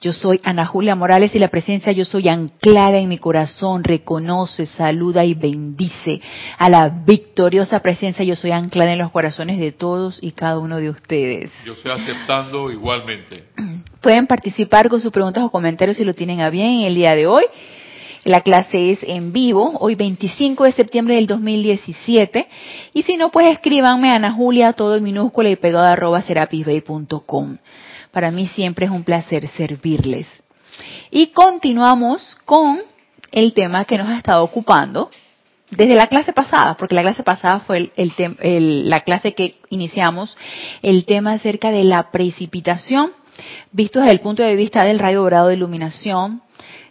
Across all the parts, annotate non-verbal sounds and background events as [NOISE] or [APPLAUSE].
Yo soy Ana Julia Morales y la presencia yo soy anclada en mi corazón, reconoce, saluda y bendice a la victoriosa presencia yo soy anclada en los corazones de todos y cada uno de ustedes. Yo estoy aceptando igualmente. [CLEARS THROAT] Pueden participar con sus preguntas o comentarios si lo tienen a bien en el día de hoy. La clase es en vivo, hoy 25 de septiembre del 2017. Y si no, pues escríbanme a Ana Julia, todo en minúscula y pegado arroba serapisbay.com. Para mí siempre es un placer servirles. Y continuamos con el tema que nos ha estado ocupando desde la clase pasada, porque la clase pasada fue la clase que iniciamos, el tema acerca de la precipitación, visto desde el punto de vista del rayo dorado de iluminación,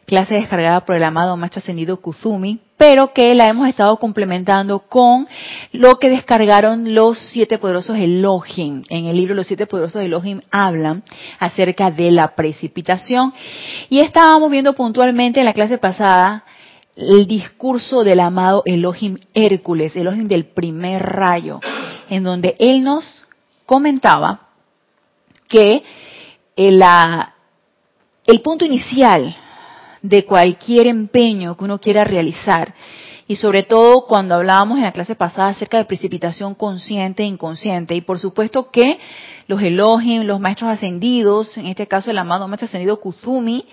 clase descargada por el amado Maestro Ascendido Kuzumi, pero que la hemos estado complementando con lo que descargaron los siete poderosos Elohim. En el libro Los siete poderosos Elohim hablan acerca de la precipitación. Y estábamos viendo puntualmente en la clase pasada el discurso del amado Elohim Hércules, Elohim del primer rayo, en donde él nos comentaba que el, el punto inicial de cualquier empeño que uno quiera realizar. Y sobre todo cuando hablábamos en la clase pasada acerca de precipitación consciente e inconsciente. Y por supuesto que los Elohim, los maestros ascendidos, en este caso el amado maestro ascendido Kuzumi,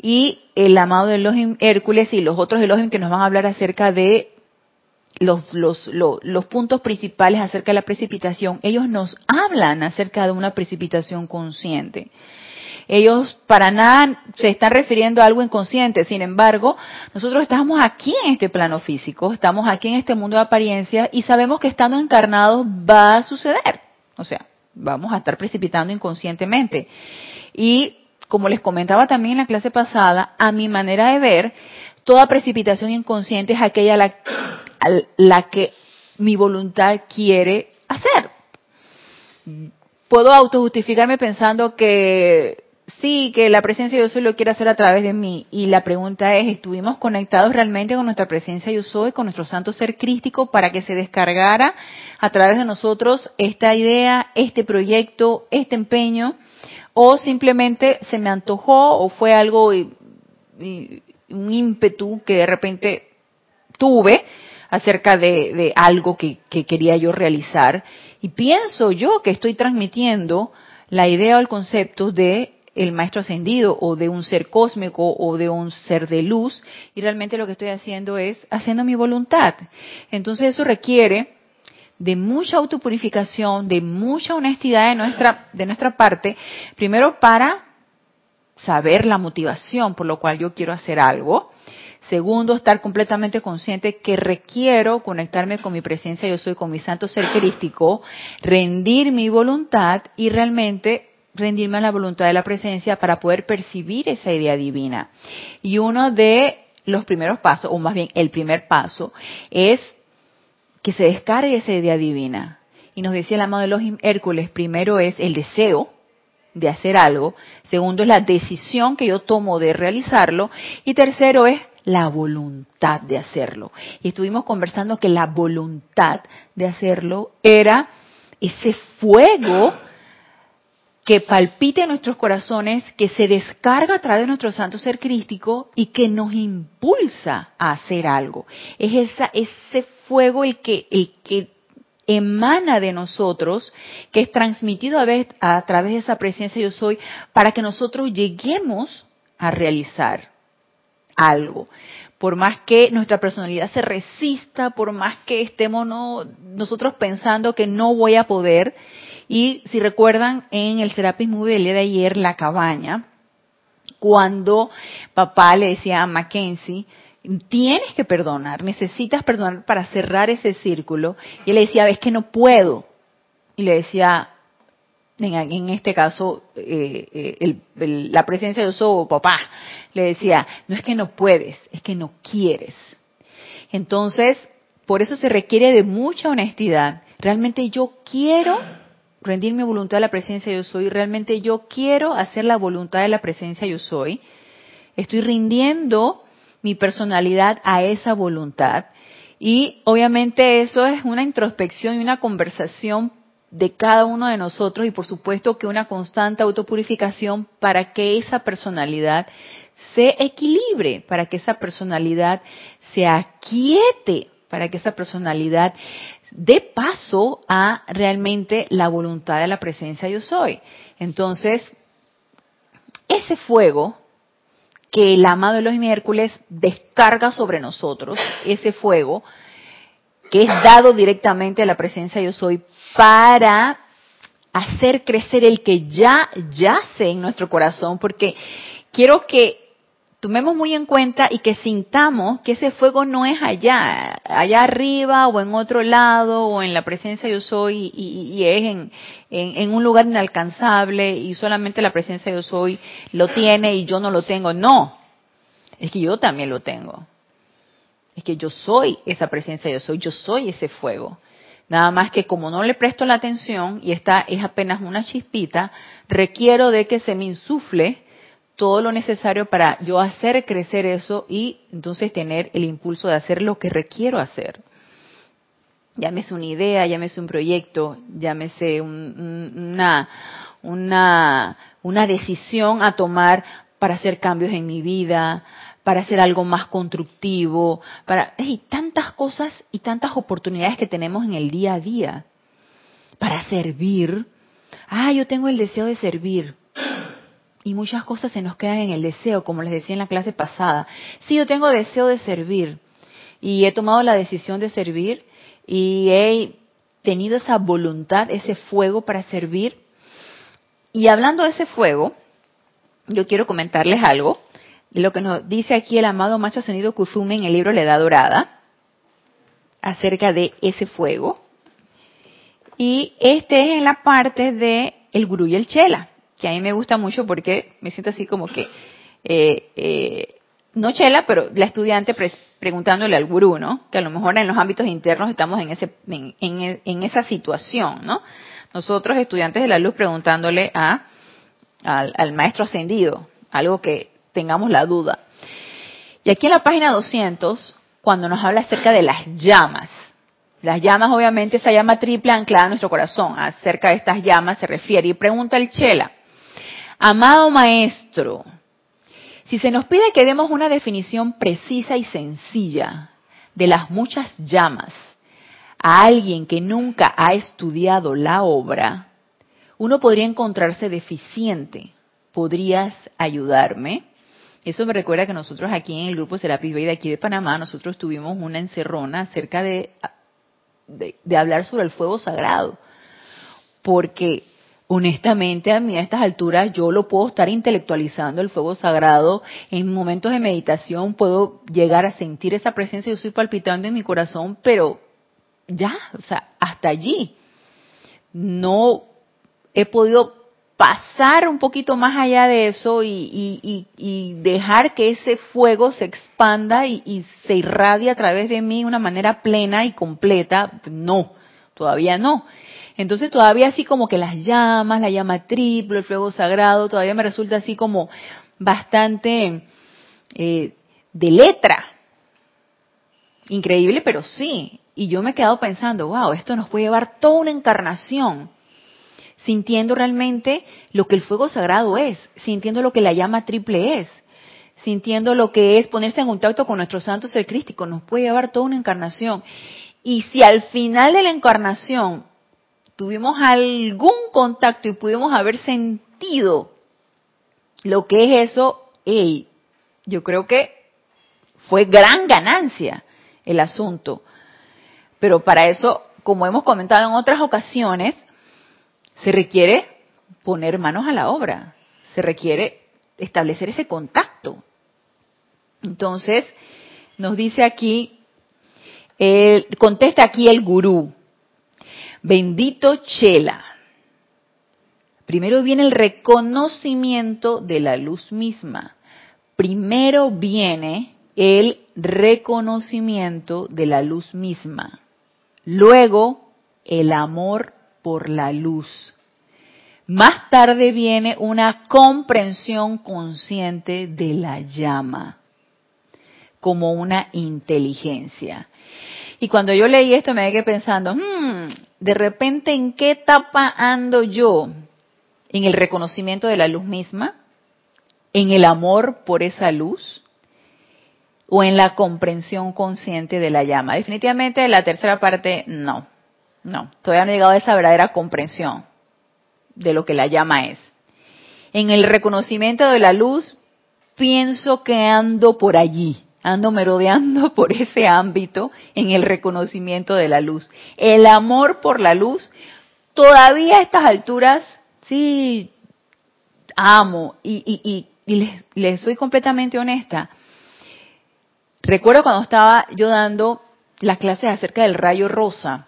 y el amado Elohim Hércules y los otros Elohim que nos van a hablar acerca de los, los, los, puntos principales acerca de la precipitación, ellos nos hablan acerca de una precipitación consciente. Ellos para nada se están refiriendo a algo inconsciente. Sin embargo, nosotros estamos aquí en este plano físico, estamos aquí en este mundo de apariencia y sabemos que estando encarnados va a suceder. O sea, vamos a estar precipitando inconscientemente. Y como les comentaba también en la clase pasada, a mi manera de ver, toda precipitación inconsciente es aquella la, la que mi voluntad quiere hacer. Puedo autojustificarme pensando que sí, que la presencia de yo soy lo quiere hacer a través de mí. Y la pregunta es, ¿estuvimos conectados realmente con nuestra presencia yo soy, con nuestro santo ser crístico, para que se descargara a través de nosotros esta idea, este proyecto, este empeño? ¿O simplemente se me antojó o fue algo, un ímpetu que de repente tuve acerca de, algo que quería yo realizar? Y pienso yo que estoy transmitiendo la idea o el concepto de el maestro ascendido o de un ser cósmico o de un ser de luz y realmente lo que estoy haciendo es haciendo mi voluntad. Entonces eso requiere de mucha autopurificación, de mucha honestidad de nuestra, de nuestra parte, primero para saber la motivación por lo cual yo quiero hacer algo. Segundo, estar completamente consciente que requiero conectarme con mi presencia, yo soy con mi santo ser crístico, rendir mi voluntad y realmente rendirme a la voluntad de la presencia para poder percibir esa idea divina. Y uno de los primeros pasos, o más bien el primer paso, es que se descargue esa idea divina. Y nos decía el amado de los Hércules, primero es el deseo de hacer algo, segundo es la decisión que yo tomo de realizarlo, y tercero es la voluntad de hacerlo. Y estuvimos conversando que la voluntad de hacerlo era ese fuego que palpite en nuestros corazones, que se descarga a través de nuestro santo ser crístico y que nos impulsa a hacer algo. Es esa, ese fuego el que, emana de nosotros, que es transmitido a, a través de esa presencia yo soy, para que nosotros lleguemos a realizar algo. Por más que nuestra personalidad se resista, por más que estemos nosotros pensando que no voy a poder, y si recuerdan en el Serapis Movie de ayer, La Cabaña, cuando papá le decía a Mackenzie, tienes que perdonar, necesitas perdonar para cerrar ese círculo. Y él le decía, ves que no puedo. Y le decía, en, este caso, eh, eh, la presencia de su papá, le decía, no es que no puedes, es que no quieres. Entonces, por eso se requiere de mucha honestidad Realmente yo quiero rendir mi voluntad a la presencia yo soy, realmente yo quiero hacer la voluntad de la presencia yo soy. Estoy rindiendo mi personalidad a esa voluntad. Y obviamente eso es una introspección y una conversación de cada uno de nosotros y por supuesto que una constante autopurificación para que esa personalidad se equilibre, para que esa personalidad se aquiete, para que esa personalidad dé paso a realmente la voluntad de la presencia yo soy. Entonces, ese fuego que el amado de los miércoles descarga sobre nosotros, ese fuego que es dado directamente a la presencia yo soy para hacer crecer el que ya yace en nuestro corazón, porque quiero que tomemos muy en cuenta y que sintamos que ese fuego no es allá, allá arriba o en otro lado o en la presencia yo soy y, es en, en, un lugar inalcanzable y solamente la presencia yo soy lo tiene y yo no lo tengo. No, es que yo también lo tengo. Es que yo soy esa presencia yo soy, yo soy ese fuego. Nada más que como no le presto la atención y esta es apenas una chispita, requiero de que se me insufle todo lo necesario para yo hacer crecer eso y entonces tener el impulso de hacer lo que requiero hacer. Llámese una idea, llámese un proyecto, llámese una, una, una decisión a tomar para hacer cambios en mi vida, para hacer algo más constructivo, para hay tantas cosas y tantas oportunidades que tenemos en el día a día para servir. Ah, yo tengo el deseo de servir. Y muchas cosas se nos quedan en el deseo, como les decía en la clase pasada. Sí, yo tengo deseo de servir y he tomado la decisión de servir y he tenido esa voluntad, ese fuego para servir. Y hablando de ese fuego, yo quiero comentarles algo lo que nos dice aquí el amado Macho Ascendido Kuzume en el libro La Edad Dorada, acerca de ese fuego. Y este es en la parte de el gurú y el chela, que a mí me gusta mucho porque me siento así como que, eh, eh, no chela, pero la estudiante preguntándole al gurú, ¿no? Que a lo mejor en los ámbitos internos estamos en, ese, en, esa situación, ¿no? Nosotros, estudiantes de la luz, preguntándole a, al, al maestro ascendido, algo que tengamos la duda. Y aquí en la página 200, cuando nos habla acerca de las llamas, las llamas, obviamente, esa llama triple anclada en nuestro corazón, acerca de estas llamas se refiere. Y pregunta el Chela, amado maestro, si se nos pide que demos una definición precisa y sencilla de las muchas llamas a alguien que nunca ha estudiado la obra, uno podría encontrarse deficiente. ¿Podrías ayudarme? Eso me recuerda que nosotros aquí en el grupo Serapis Bay de aquí de Panamá, nosotros tuvimos una encerrona acerca de, de, hablar sobre el fuego sagrado. Porque honestamente a mí a estas alturas yo lo puedo estar intelectualizando el fuego sagrado. En momentos de meditación puedo llegar a sentir esa presencia. Yo estoy palpitando en mi corazón pero ya o sea hasta allí. No he podido pasar un poquito más allá de eso y, dejar que ese fuego se expanda y, se irradie a través de mí de una manera plena y completa, no, todavía no. Entonces todavía así como que las llamas, la llama triple, el fuego sagrado, todavía me resulta así como bastante eh, de letra. Increíble, pero sí. Y yo me he quedado pensando, wow, esto nos puede llevar toda una encarnación sintiendo realmente lo que el fuego sagrado es, sintiendo lo que la llama triple es, sintiendo lo que es ponerse en contacto con nuestro santo ser crístico, nos puede llevar toda una encarnación. Y si al final de la encarnación tuvimos algún contacto y pudimos haber sentido lo que es eso, hey, yo creo que fue gran ganancia el asunto. Pero para eso, como hemos comentado en otras ocasiones, se requiere poner manos a la obra, se requiere establecer ese contacto. Entonces, nos dice aquí, contesta aquí el gurú, bendito Chela. Primero viene el reconocimiento de la luz misma. Primero viene el reconocimiento de la luz misma. Luego el amor por la luz. Más tarde viene una comprensión consciente de la llama como una inteligencia. Y cuando yo leí esto me quedé pensando, hmm, de repente en qué etapa ando yo en el reconocimiento de la luz misma, en el amor por esa luz o en la comprensión consciente de la llama. Definitivamente la tercera parte no, no, todavía no he llegado a esa verdadera comprensión de lo que la llama es. En el reconocimiento de la luz pienso que ando por allí, ando merodeando [LAUGHS] por ese ámbito en el reconocimiento de la luz. El amor por la luz, todavía a estas alturas, sí, amo y, les, soy completamente honesta. Recuerdo cuando estaba yo dando las clases acerca del rayo rosa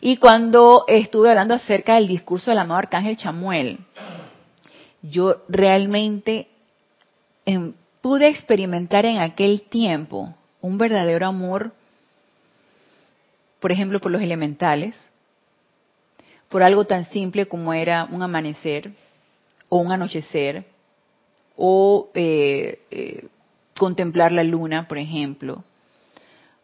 y cuando estuve hablando acerca del discurso del amado Arcángel Chamuel, yo realmente em, pude experimentar en aquel tiempo un verdadero amor, por ejemplo, por los elementales, por algo tan simple como era un amanecer o un anochecer, o eh, eh, contemplar la luna, por ejemplo,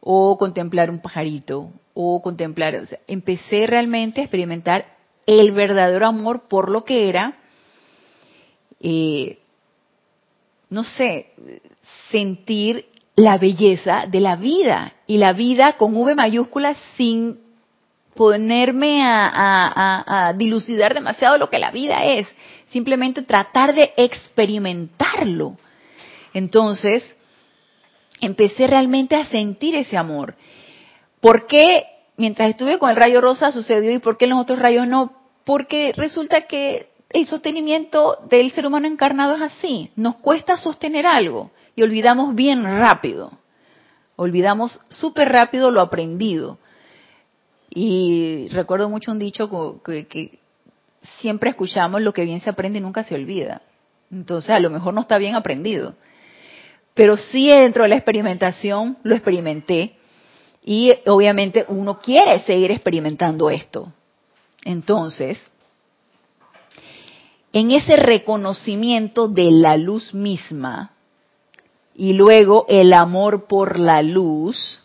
o contemplar un pajarito, o contemplar, empecé realmente a experimentar el verdadero amor por lo que era eh, no sé, sentir la belleza de la vida y la vida con V mayúscula sin ponerme a, dilucidar demasiado lo que la vida es, simplemente tratar de experimentarlo. Entonces, empecé realmente a sentir ese amor. ¿Por qué mientras estuve con el rayo rosa sucedió y por qué los otros rayos no? Porque resulta que el sostenimiento del ser humano encarnado es así. Nos cuesta sostener algo y olvidamos bien rápido. Olvidamos súper rápido lo aprendido. Y recuerdo mucho un dicho que, que, siempre escuchamos, lo que bien se aprende nunca se olvida. Entonces a lo mejor no está bien aprendido. Pero sí dentro de la experimentación lo experimenté y obviamente uno quiere seguir experimentando esto. Entonces, en ese reconocimiento de la luz misma y luego el amor por la luz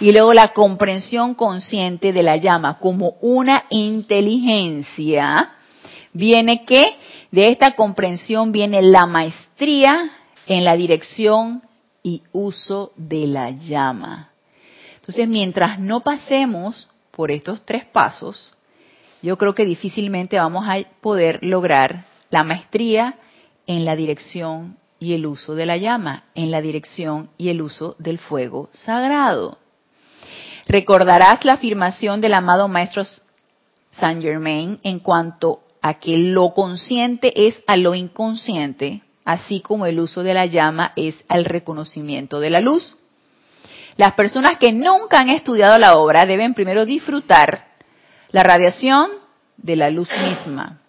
y luego la comprensión consciente de la llama como una inteligencia, viene que de esta comprensión viene la maestría en la dirección y uso de la llama. Entonces, mientras no pasemos por estos tres pasos, yo creo que difícilmente vamos a poder lograr la maestría en la dirección y el uso de la llama, en la dirección y el uso del fuego sagrado. Recordarás la afirmación del amado Maestro Saint Germain en cuanto a que lo consciente es a lo inconsciente, así como el uso de la llama es al reconocimiento de la luz. Las personas que nunca han estudiado la obra deben primero disfrutar la radiación de la luz misma.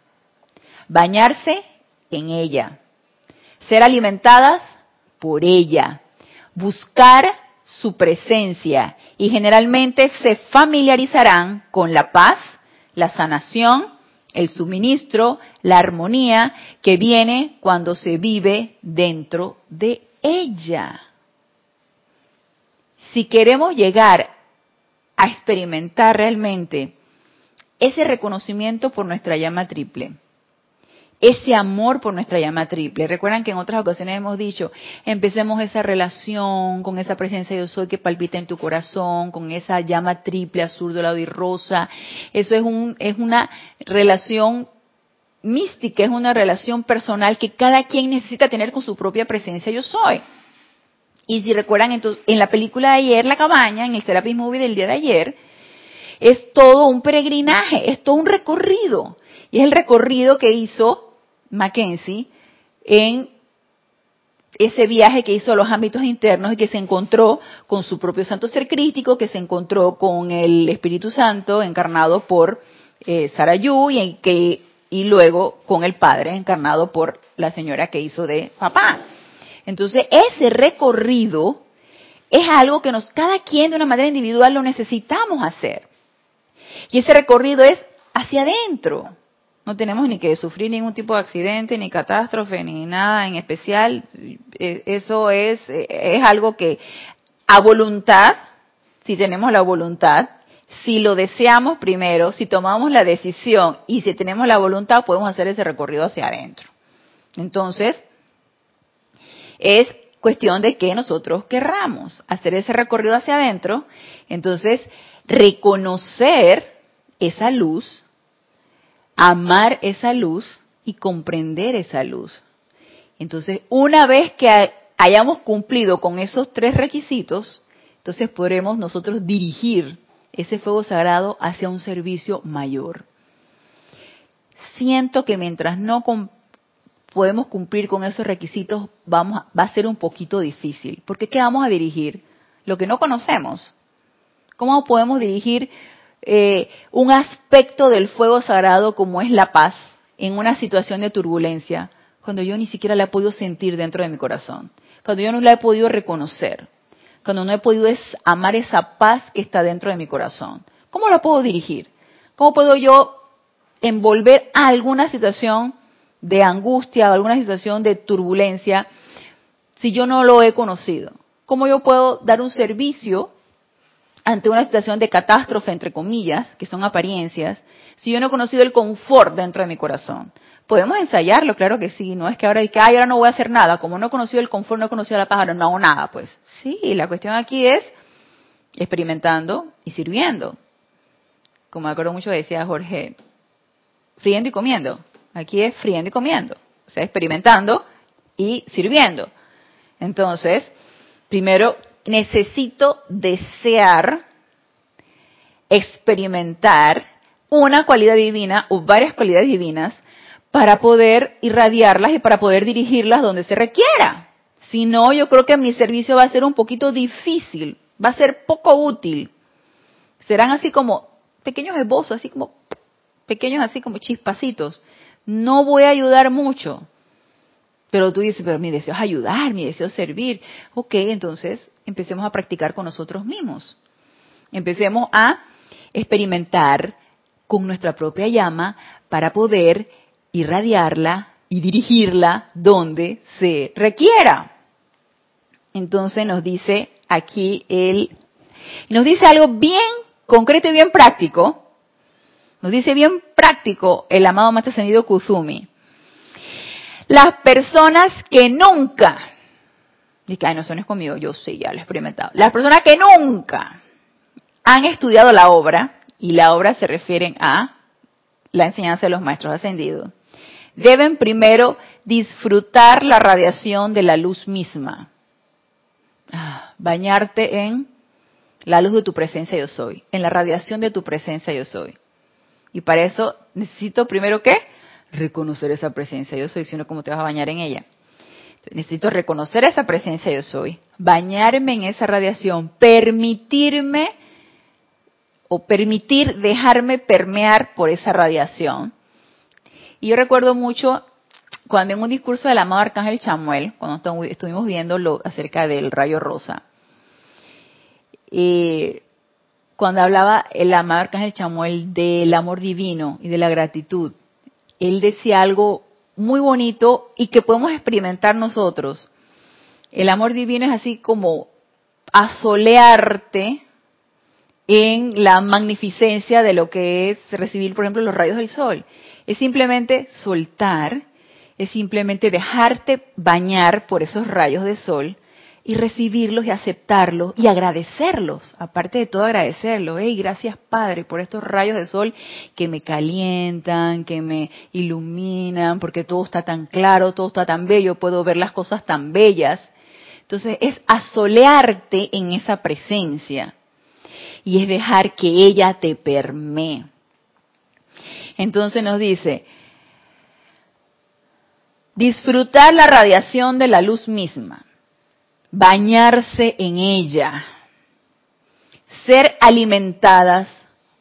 Bañarse en ella. Ser alimentadas por ella. Buscar su presencia y generalmente se familiarizarán con la paz, la sanación, el suministro, la armonía que viene cuando se vive dentro de ella. Si queremos llegar a experimentar realmente ese reconocimiento por nuestra llama triple, ese amor por nuestra llama triple. Recuerdan que en otras ocasiones hemos dicho, empecemos esa relación con esa presencia yo soy que palpita en tu corazón, con esa llama triple azul, dorado y rosa. Eso es, un, es una relación mística, es una relación personal que cada quien necesita tener con su propia presencia yo soy. Y si recuerdan, entonces, en la película de ayer, La Cabaña, en el Therapy Movie del día de ayer, es todo un peregrinaje, es todo un recorrido. Y es el recorrido que hizo Mackenzie en ese viaje que hizo a los ámbitos internos y que se encontró con su propio santo ser crítico, que se encontró con el Espíritu Santo encarnado por eh, Sarayu y, que, y luego con el Padre encarnado por la señora que hizo de papá. Entonces, ese recorrido es algo que nos, cada quien de una manera individual lo necesitamos hacer. Y ese recorrido es hacia adentro. No tenemos ni que sufrir ningún tipo de accidente, ni catástrofe, ni nada en especial. E, eso es, es algo que a voluntad, si tenemos la voluntad, si lo deseamos primero, si tomamos la decisión y si tenemos la voluntad, podemos hacer ese recorrido hacia adentro. Entonces, es cuestión de que nosotros querramos hacer ese recorrido hacia adentro. Entonces, reconocer esa luz, amar esa luz y comprender esa luz. Entonces, una vez que hayamos cumplido con esos tres requisitos, entonces podremos nosotros dirigir ese fuego sagrado hacia un servicio mayor. Siento que mientras no podemos cumplir con esos requisitos, vamos, va a ser un poquito difícil. Porque ¿qué vamos a dirigir? Lo que no conocemos. ¿Cómo podemos dirigir eh, un aspecto del fuego sagrado como es la paz en una situación de turbulencia, cuando yo ni siquiera la he podido sentir dentro de mi corazón? Cuando yo no la he podido reconocer cuando no he podido amar esa paz que está dentro de mi corazón? ¿Cómo la puedo dirigir? ¿Cómo puedo yo envolver a alguna situación de angustia o alguna situación de turbulencia si yo no lo he conocido? ¿Cómo yo puedo dar un servicio ante una situación de catástrofe, entre comillas, que son apariencias, si yo no he conocido el confort dentro de mi corazón? Podemos ensayarlo, claro que sí, no es que ahora que, ay, ahora no voy a hacer nada, como no he conocido el confort, no he conocido la ahora no hago nada, pues sí, la cuestión aquí es experimentando y sirviendo. Como me acuerdo mucho decía Jorge, friendo y comiendo. Aquí es friendo y comiendo, o sea, experimentando y sirviendo. Entonces, primero necesito desear experimentar una cualidad divina o varias cualidades divinas para poder irradiarlas y para poder dirigirlas donde se requiera. Si no, yo creo que mi servicio va a ser un poquito difícil, va a ser poco útil. Serán así como pequeños esbozos, así como pequeños así como chispacitos. No voy a ayudar mucho. Pero tú dices, pero mi deseo es ayudar, mi deseo es servir. Ok, entonces empecemos a practicar con nosotros mismos. Empecemos a experimentar con nuestra propia llama para poder irradiarla y dirigirla donde se requiera. Entonces nos dice aquí él, nos dice algo bien concreto y bien práctico. Nos dice bien práctico el amado Maestro Ascendido Kuzumi. Las personas que nunca, y que no son conmigo, yo sí, ya lo he experimentado. Las personas que nunca han estudiado la obra, y la obra se refieren a la enseñanza de los maestros ascendidos, deben primero disfrutar la radiación de la luz misma. Ah, bañarte en la luz de tu presencia yo soy, en la radiación de tu presencia yo soy. Y para eso necesito primero qué? Reconocer esa presencia yo soy, sino cómo te vas a bañar en ella. Necesito reconocer esa presencia yo soy, bañarme en esa radiación, permitirme o permitir dejarme permear por esa radiación. Y yo recuerdo mucho cuando en un discurso del amado Arcángel Chamuel, cuando estuvimos viendo acerca del rayo rosa, y cuando hablaba el amado Arcángel Chamuel del amor divino y de la gratitud, él decía algo muy bonito y que podemos experimentar nosotros. El amor divino es así como asolearte en la magnificencia de lo que es recibir, por ejemplo, los rayos del sol. Es simplemente soltar, es simplemente dejarte bañar por esos rayos de sol y recibirlos y aceptarlos y agradecerlos, aparte de todo agradecerlos. Hey, gracias Padre por estos rayos de sol que me calientan, que me iluminan, porque todo está tan claro, todo está tan bello, puedo ver las cosas tan bellas. Entonces es asolearte en esa presencia y es dejar que ella te permee. Entonces nos dice, disfrutar la radiación de la luz misma, bañarse en ella, ser alimentadas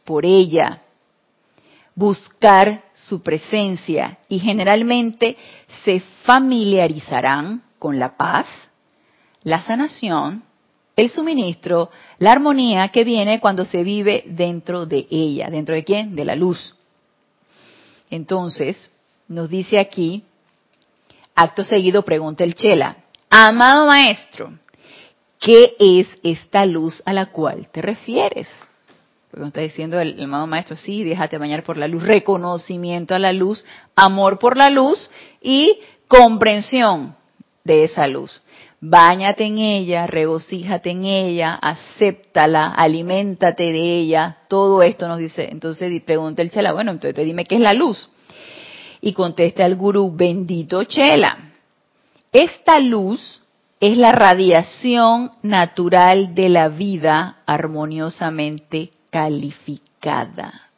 por ella, buscar su presencia y generalmente se familiarizarán con la paz, la sanación el suministro, la armonía que viene cuando se vive dentro de ella. ¿Dentro de quién? De la luz. Entonces, nos dice aquí, acto seguido pregunta el Chela, amado maestro, ¿qué es esta luz a la cual te refieres? Porque está diciendo el, el, amado maestro, sí, déjate bañar por la luz, reconocimiento a la luz, amor por la luz y comprensión de esa luz. Báñate en ella, regocíjate en ella, acéptala, aliméntate de ella. Todo esto nos dice. Entonces pregunta el Chela, bueno, entonces dime qué es la luz. Y contesta el gurú, bendito Chela. Esta luz es la radiación natural de la vida armoniosamente calificada.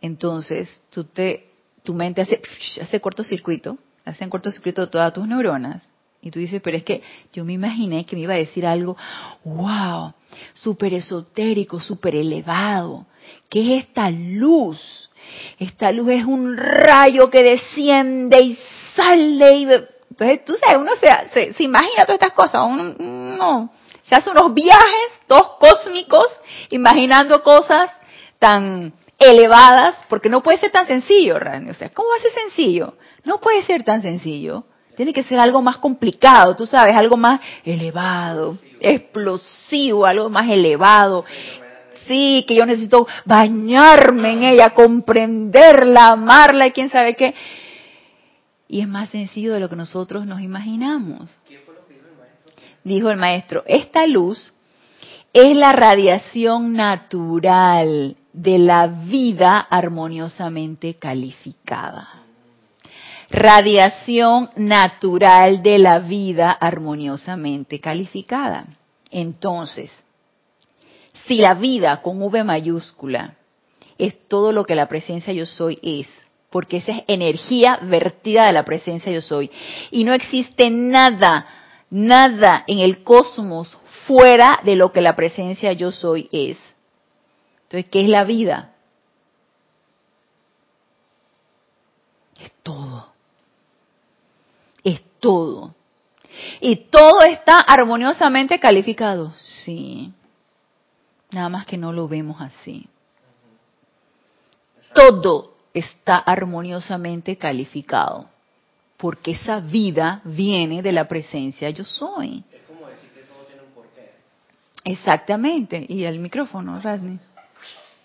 Entonces, tú te, tu mente hace, [LAUGHS] hace cortocircuito, hace en cortocircuito todas tus neuronas y tú dices, pero es que yo me imaginé que me iba a decir algo, wow, súper esotérico, súper elevado. ¿Qué es esta luz? Esta luz es un rayo que desciende y sale y... Entonces, tú sabes, uno se, se, imagina todas estas cosas, uno, se hace unos viajes, todos cósmicos, imaginando cosas tan elevadas, porque no puede ser tan sencillo, Randy. O sea, ¿cómo va a ser sencillo? No puede ser tan sencillo. Tiene que ser algo más complicado, tú sabes, algo más elevado, explosivo, algo más elevado. Sí, que yo necesito bañarme en ella, comprenderla, amarla y quién sabe qué. Y es más sencillo de lo que nosotros nos imaginamos. Dijo el maestro, esta luz es la radiación natural de la vida armoniosamente calificada radiación natural de la vida armoniosamente calificada. Entonces, si la vida con V mayúscula es todo lo que la presencia yo soy es, porque esa es energía vertida de la presencia yo soy, y no existe nada, nada en el cosmos fuera de lo que la presencia yo soy es. Entonces, ¿qué es la vida? Es todo es todo. Y todo está armoniosamente calificado. Sí. Nada más que no lo vemos así. Todo está armoniosamente calificado. Porque esa vida viene de la presencia yo soy. Es como decir que todo tiene un porqué. Exactamente. Y el micrófono, Radney.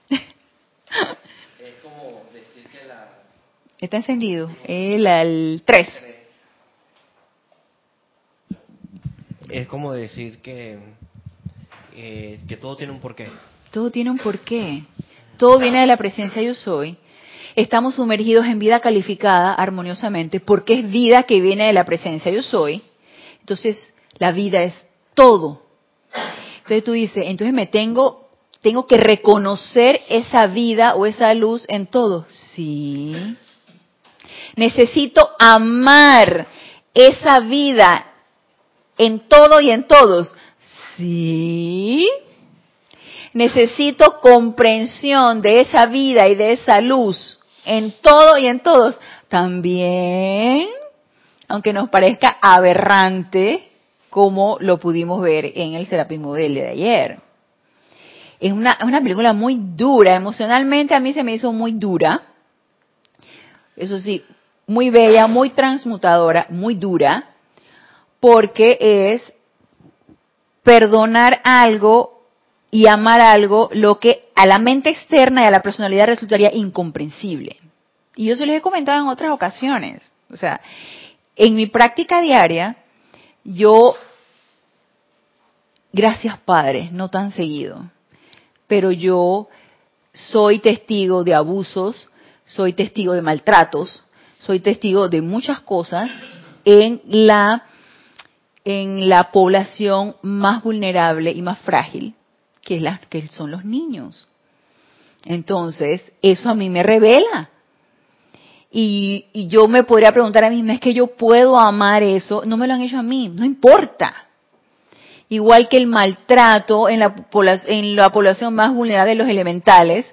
Es como decir que la... Está encendido. El, el 3. Es como decir que, eh, que todo tiene un porqué. Todo tiene un porqué. Todo viene de la presencia yo soy. Estamos sumergidos en vida calificada armoniosamente porque es vida que viene de la presencia yo soy. Entonces, la vida es todo. Entonces tú dices, entonces me tengo tengo que reconocer esa vida o esa luz en todo. Sí. Necesito amar esa vida en todo y en todos. Sí. Necesito comprensión de esa vida y de esa luz en todo y en todos. También, aunque nos parezca aberrante, como lo pudimos ver en el Serapismo del de ayer. Es una, una película muy dura, emocionalmente a mí se me hizo muy dura. Eso sí, muy bella, muy transmutadora, muy dura porque es perdonar algo y amar algo lo que a la mente externa y a la personalidad resultaría incomprensible. Y yo se los he comentado en otras ocasiones. O sea, en mi práctica diaria, yo, gracias Padre, no tan seguido, pero yo soy testigo de abusos, soy testigo de maltratos, soy testigo de muchas cosas en la en la población más vulnerable y más frágil, que, la, que son los niños. Entonces, eso a mí me revela. Y, y, yo me podría preguntar a mí, ¿es que yo puedo amar eso? No me lo han hecho a mí, no importa. Igual que el maltrato en la, en la población más vulnerable de los elementales,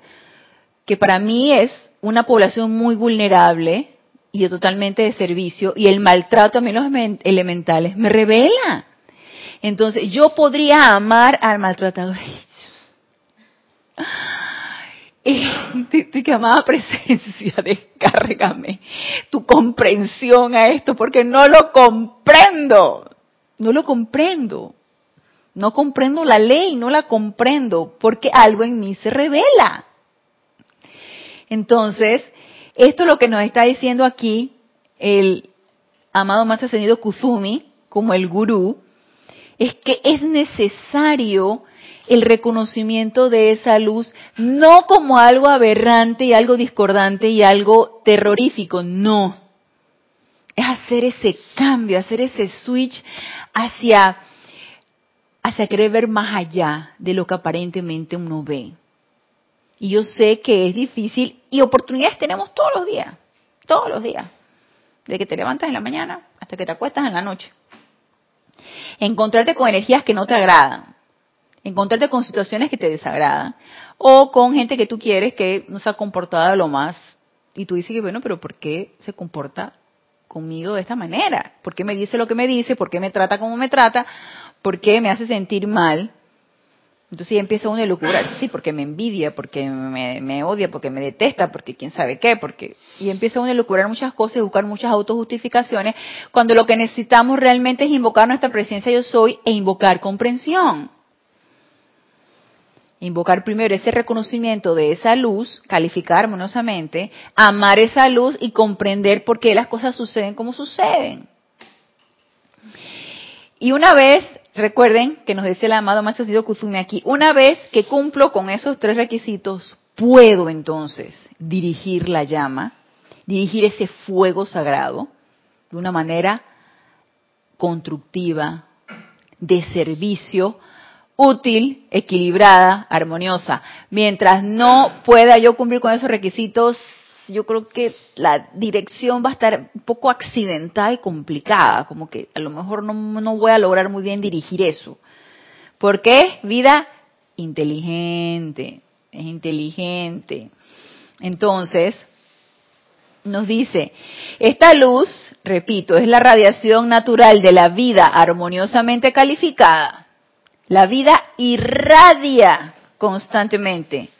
que para mí es una población muy vulnerable, y totalmente de servicio y el maltrato a mí los elementales me revela. Entonces, yo podría amar al maltratador. Y que amada presencia, [LAUGHS] descárgame tu comprensión a esto, porque no lo comprendo. No lo comprendo. No comprendo la ley, no la comprendo, porque algo en mí se revela. Entonces, esto es lo que nos está diciendo aquí el amado más ascendido Kuzumi, como el gurú, es que es necesario el reconocimiento de esa luz, no como algo aberrante y algo discordante y algo terrorífico, no. Es hacer ese cambio, hacer ese switch hacia, hacia querer ver más allá de lo que aparentemente uno ve. Y yo sé que es difícil y oportunidades tenemos todos los días, todos los días, de que te levantas en la mañana hasta que te acuestas en la noche. Encontrarte con energías que no te agradan, encontrarte con situaciones que te desagradan, o con gente que tú quieres que no se ha comportado lo más, y tú dices que bueno, pero ¿por qué se comporta conmigo de esta manera? ¿Por qué me dice lo que me dice? ¿Por qué me trata como me trata? ¿Por qué me hace sentir mal? Entonces ya empieza uno a locura, sí, porque me envidia, porque me, odia, porque me detesta, porque quién sabe qué, porque y empieza uno a locurar muchas cosas y buscar muchas autojustificaciones, cuando lo que necesitamos realmente es invocar nuestra presencia yo soy e invocar comprensión. Invocar primero ese reconocimiento de esa luz, calificar armoniosamente, amar esa luz y comprender por qué las cosas suceden como suceden. Y una vez Recuerden que nos dice el amado Maestro Sido Kusumi aquí, una vez que cumplo con esos tres requisitos, puedo entonces dirigir la llama, dirigir ese fuego sagrado de una manera constructiva, de servicio, útil, equilibrada, armoniosa. Mientras no pueda yo cumplir con esos requisitos, yo creo que la dirección va a estar un poco accidentada y complicada, como que a lo mejor no, voy a lograr muy bien dirigir eso. ¿Por qué? Vida inteligente, es inteligente. Entonces, nos dice, esta luz, repito, es la radiación natural de la vida armoniosamente calificada. La vida irradia constantemente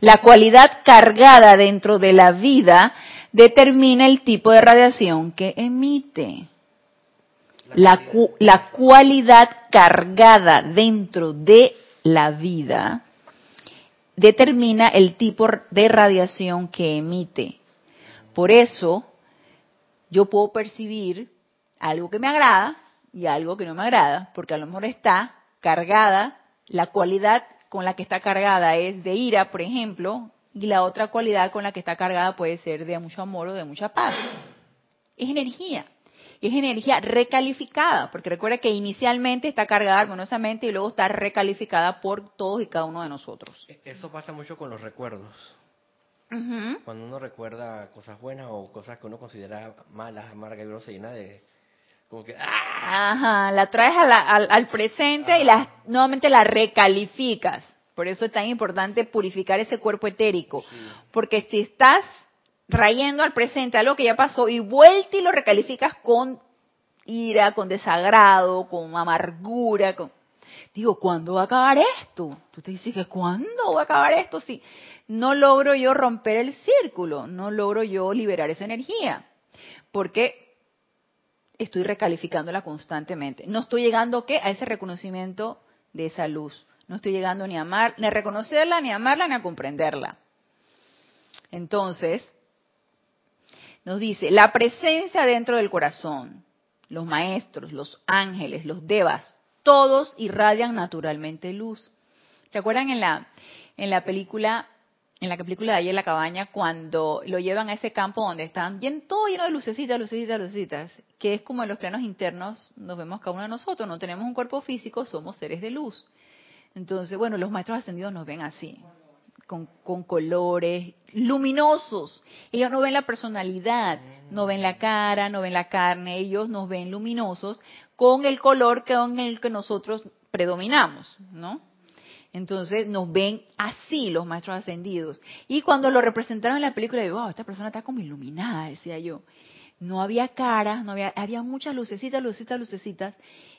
la cualidad cargada dentro de la vida determina el tipo de radiación que emite. La, cualidad cargada dentro de la vida determina el tipo de radiación que emite. Por eso yo puedo percibir algo que me agrada y algo que no me agrada, porque a lo mejor está cargada la cualidad con la que está cargada es de ira, por ejemplo, y la otra cualidad con la que está cargada puede ser de mucho amor o de mucha paz. Es energía. Es energía recalificada, porque recuerda que inicialmente está cargada armoniosamente y luego está recalificada por todos y cada uno de nosotros. E-, eso pasa mucho con los recuerdos. Cuando uno recuerda cosas buenas o cosas que uno considera malas, amargas y uno se llena de, como que, ¡ah! Ajá, la traes al, presente y la, nuevamente la recalificas. Por eso es tan importante purificar ese cuerpo etérico. Porque si estás trayendo al presente algo que ya pasó y vuelta y lo recalificas con ira, con desagrado, con amargura, con... Digo, ¿cuándo va a acabar esto? Tú te dices que ¿cuándo va a acabar esto? Si no logro yo romper el círculo, no logro yo liberar esa energía. Porque estoy recalificándola constantemente. No estoy llegando ¿qué? a ese reconocimiento de esa luz. No estoy llegando ni a amar, ni a reconocerla, ni a amarla, ni a comprenderla. Entonces, nos dice, la presencia dentro del corazón, los maestros, los ángeles, los devas, todos irradian naturalmente luz. ¿Se acuerdan en la, en la película en la película de ayer la cabaña cuando lo llevan a ese campo donde están todo lleno de lucecitas, lucecitas, lucecitas, que es como en los planos internos nos vemos cada uno de nosotros, no tenemos un cuerpo físico, somos seres de luz. Entonces, bueno, los maestros ascendidos nos ven así, con, con colores luminosos. Ellos no ven la personalidad, no ven la cara, no ven la carne, ellos nos ven luminosos con el color que con el que nosotros predominamos, ¿no? Entonces nos ven así los maestros ascendidos. Y cuando lo representaron en la película, digo, wow, esta persona está como iluminada, decía yo. no había caras, no había, había muchas lucecitas, lucecitas, lucecitas,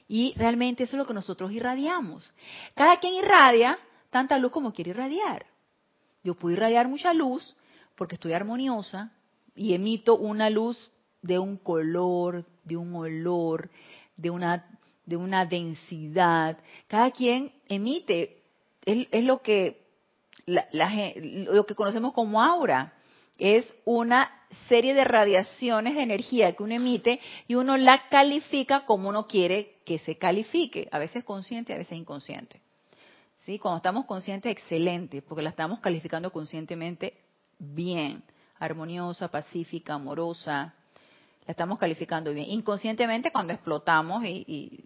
y realmente eso es lo que nosotros irradiamos. Cada quien irradia tanta luz como quiere irradiar. Yo puedo irradiar mucha luz porque estoy armoniosa y emito una luz de un color, de un olor, de una, de una densidad. Cada quien emite, es, lo que lo que conocemos como aura es una serie de radiaciones de energía que uno emite y uno la califica como uno quiere que se califique, a veces consciente, a veces inconsciente. ¿Sí? Cuando estamos conscientes, excelente, porque la estamos calificando conscientemente bien, armoniosa, pacífica, amorosa, la estamos calificando bien. Inconscientemente, cuando explotamos y, y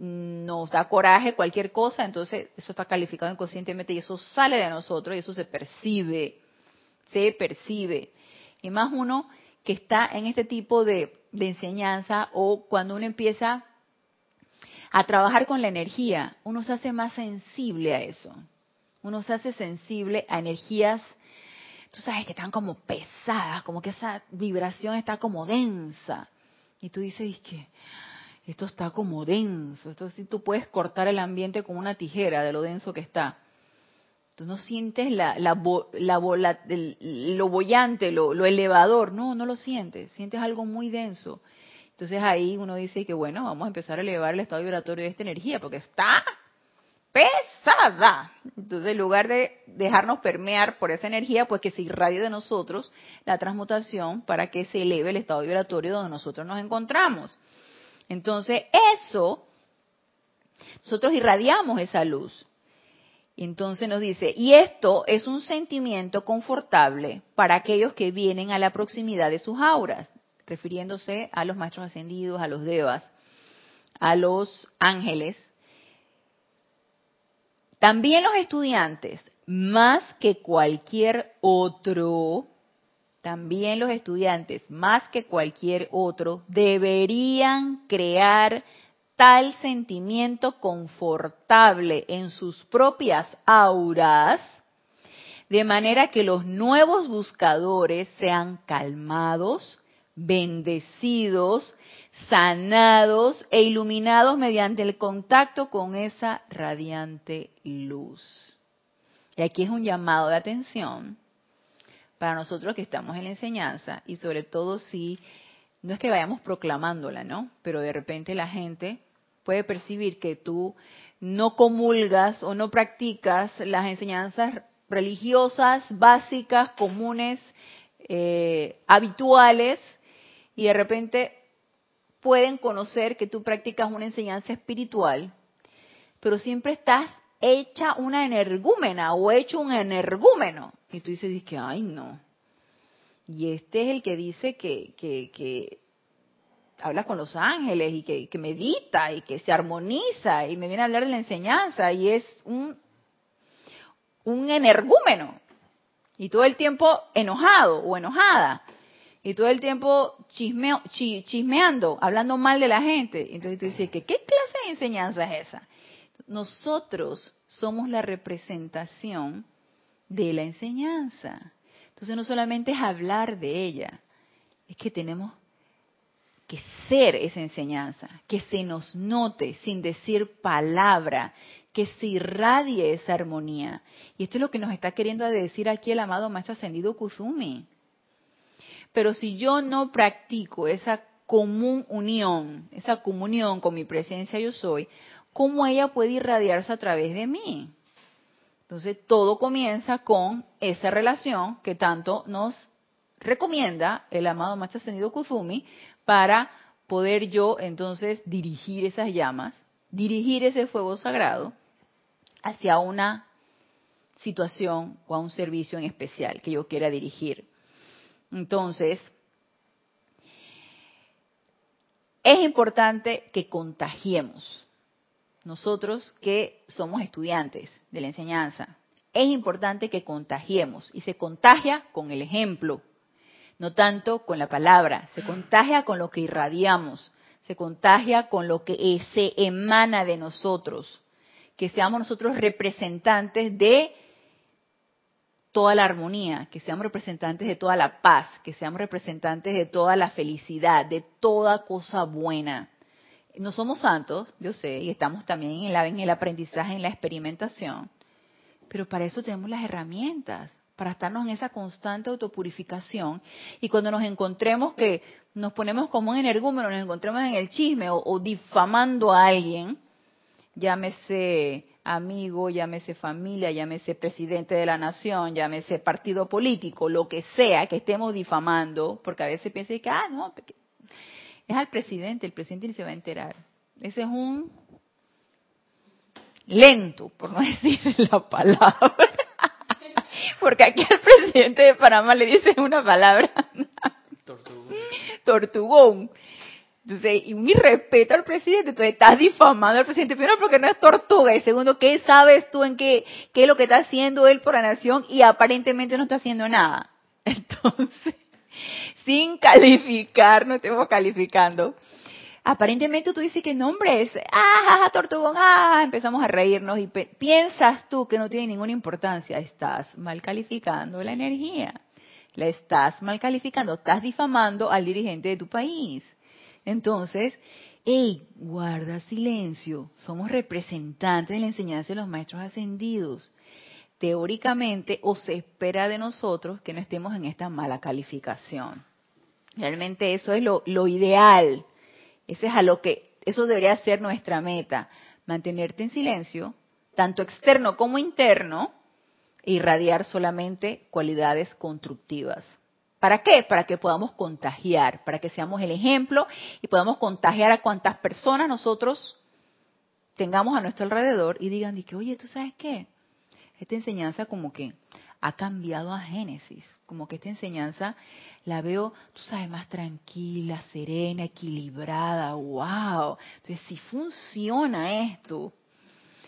nos da coraje cualquier cosa, entonces eso está calificado inconscientemente y eso sale de nosotros y eso se percibe se percibe. Y más uno que está en este tipo de, enseñanza o cuando uno empieza a trabajar con la energía, uno se hace más sensible a eso. Uno se hace sensible a energías, tú sabes, que están como pesadas, como que esa vibración está como densa. Y tú dices que esto está como denso. Esto sí tú puedes cortar el ambiente con una tijera de lo denso que está. Tú no sientes la, la, la, lo bollante, lo, lo, elevador. No, no lo sientes. Sientes algo muy denso. Entonces ahí uno dice que bueno, vamos a empezar a elevar el estado vibratorio de esta energía porque está pesada. Entonces en lugar de dejarnos permear por esa energía, pues que se irradie de nosotros la transmutación para que se eleve el estado vibratorio donde nosotros nos encontramos. Entonces eso, nosotros irradiamos esa luz. Entonces nos dice, y esto es un sentimiento confortable para aquellos que vienen a la proximidad de sus auras, refiriéndose a los maestros ascendidos, a los devas, a los ángeles. También los estudiantes, más que cualquier otro, también los estudiantes, más que cualquier otro, deberían crear tal sentimiento confortable en sus propias auras, de manera que los nuevos buscadores sean calmados, bendecidos, sanados e iluminados mediante el contacto con esa radiante luz. Y aquí es un llamado de atención para nosotros que estamos en la enseñanza y sobre todo si no es que vayamos proclamándola, ¿no? Pero de repente la gente puede percibir que tú no comulgas o no practicas las enseñanzas religiosas básicas, comunes, eh, habituales, y de repente pueden conocer que tú practicas una enseñanza espiritual, pero siempre estás hecha una energúmena o hecho un energúmeno. Y tú dices que, ay no. Y este es el que dice que, que, que habla con los ángeles y que, medita y que se armoniza y me viene a hablar de la enseñanza y es un, un energúmeno y todo el tiempo enojado o enojada y todo el tiempo chismeando, hablando mal de la gente. Entonces tú dices, ¿qué, ¿qué clase de enseñanza es esa? Nosotros somos la representación de la enseñanza. Entonces no solamente es hablar de ella, es que tenemos que ser esa enseñanza, que se nos note sin decir palabra, que se irradie esa armonía. Y esto es lo que nos está queriendo decir aquí el amado Maestro Ascendido Kuzumi. Pero si yo no practico esa común unión, esa comunión con mi presencia yo soy, ¿cómo ella puede irradiarse a través de mí? Entonces todo comienza con esa relación que tanto nos recomienda el amado Maestro Ascendido Kuzumi para poder yo entonces dirigir esas llamas, dirigir ese fuego sagrado hacia una situación o a un servicio en especial que yo quiera dirigir. Entonces, es importante que contagiemos. Nosotros que somos estudiantes de la enseñanza, es importante que contagiemos y se contagia con el ejemplo no tanto con la palabra, se contagia con lo que irradiamos, se contagia con lo que se emana de nosotros, que seamos nosotros representantes de toda la armonía, que seamos representantes de toda la paz, que seamos representantes de toda la felicidad, de toda cosa buena. No somos santos, yo sé, y estamos también en, la, en el aprendizaje, en la experimentación, pero para eso tenemos las herramientas, para estarnos en esa constante autopurificación. Y cuando nos encontremos que nos ponemos como un energúmeno, nos encontremos en el chisme o, o difamando a alguien, llámese amigo, llámese familia, llámese presidente de la nación, llámese partido político, lo que sea que estemos difamando, porque a veces piensa que, ah, no, es al presidente, el presidente ni se va a enterar. Ese es un lento, por no [LAUGHS] decir la palabra. Porque aquí al presidente de Panamá le dicen una palabra. Tortugón. Tortugón. Entonces, y mi respeto al presidente, entonces estás difamando al presidente, primero porque no es tortuga, y segundo, ¿qué sabes tú en qué, qué es lo que está haciendo él por la nación? Y aparentemente no está haciendo nada. [LAUGHS] Entonces, sin calificar, no estemos calificando. Aparentemente tú dices que no, hombre, es, ah, tortugón, ah, empezamos a reírnos y piensas tú que no tiene ninguna importancia. Estás mal calificando la energía. La estás mal calificando, estás difamando al dirigente de tu país. Entonces, hey, guarda silencio. Somos representantes de la enseñanza de los maestros ascendidos. Teóricamente, o se espera de nosotros que no estemos en esta mala calificación. Realmente eso es lo, ideal. Ese es a lo que, eso debería ser nuestra meta. Mantenerte en silencio, tanto externo como interno, e irradiar solamente cualidades constructivas. ¿Para qué? Para que podamos contagiar, para que seamos el ejemplo y podamos contagiar a cuantas personas nosotros tengamos a nuestro alrededor y digan, oye, ¿tú sabes qué? Esta enseñanza como que ha cambiado a Génesis, como que esta enseñanza la veo, tú sabes, más tranquila, serena, equilibrada, wow. Entonces, si funciona esto,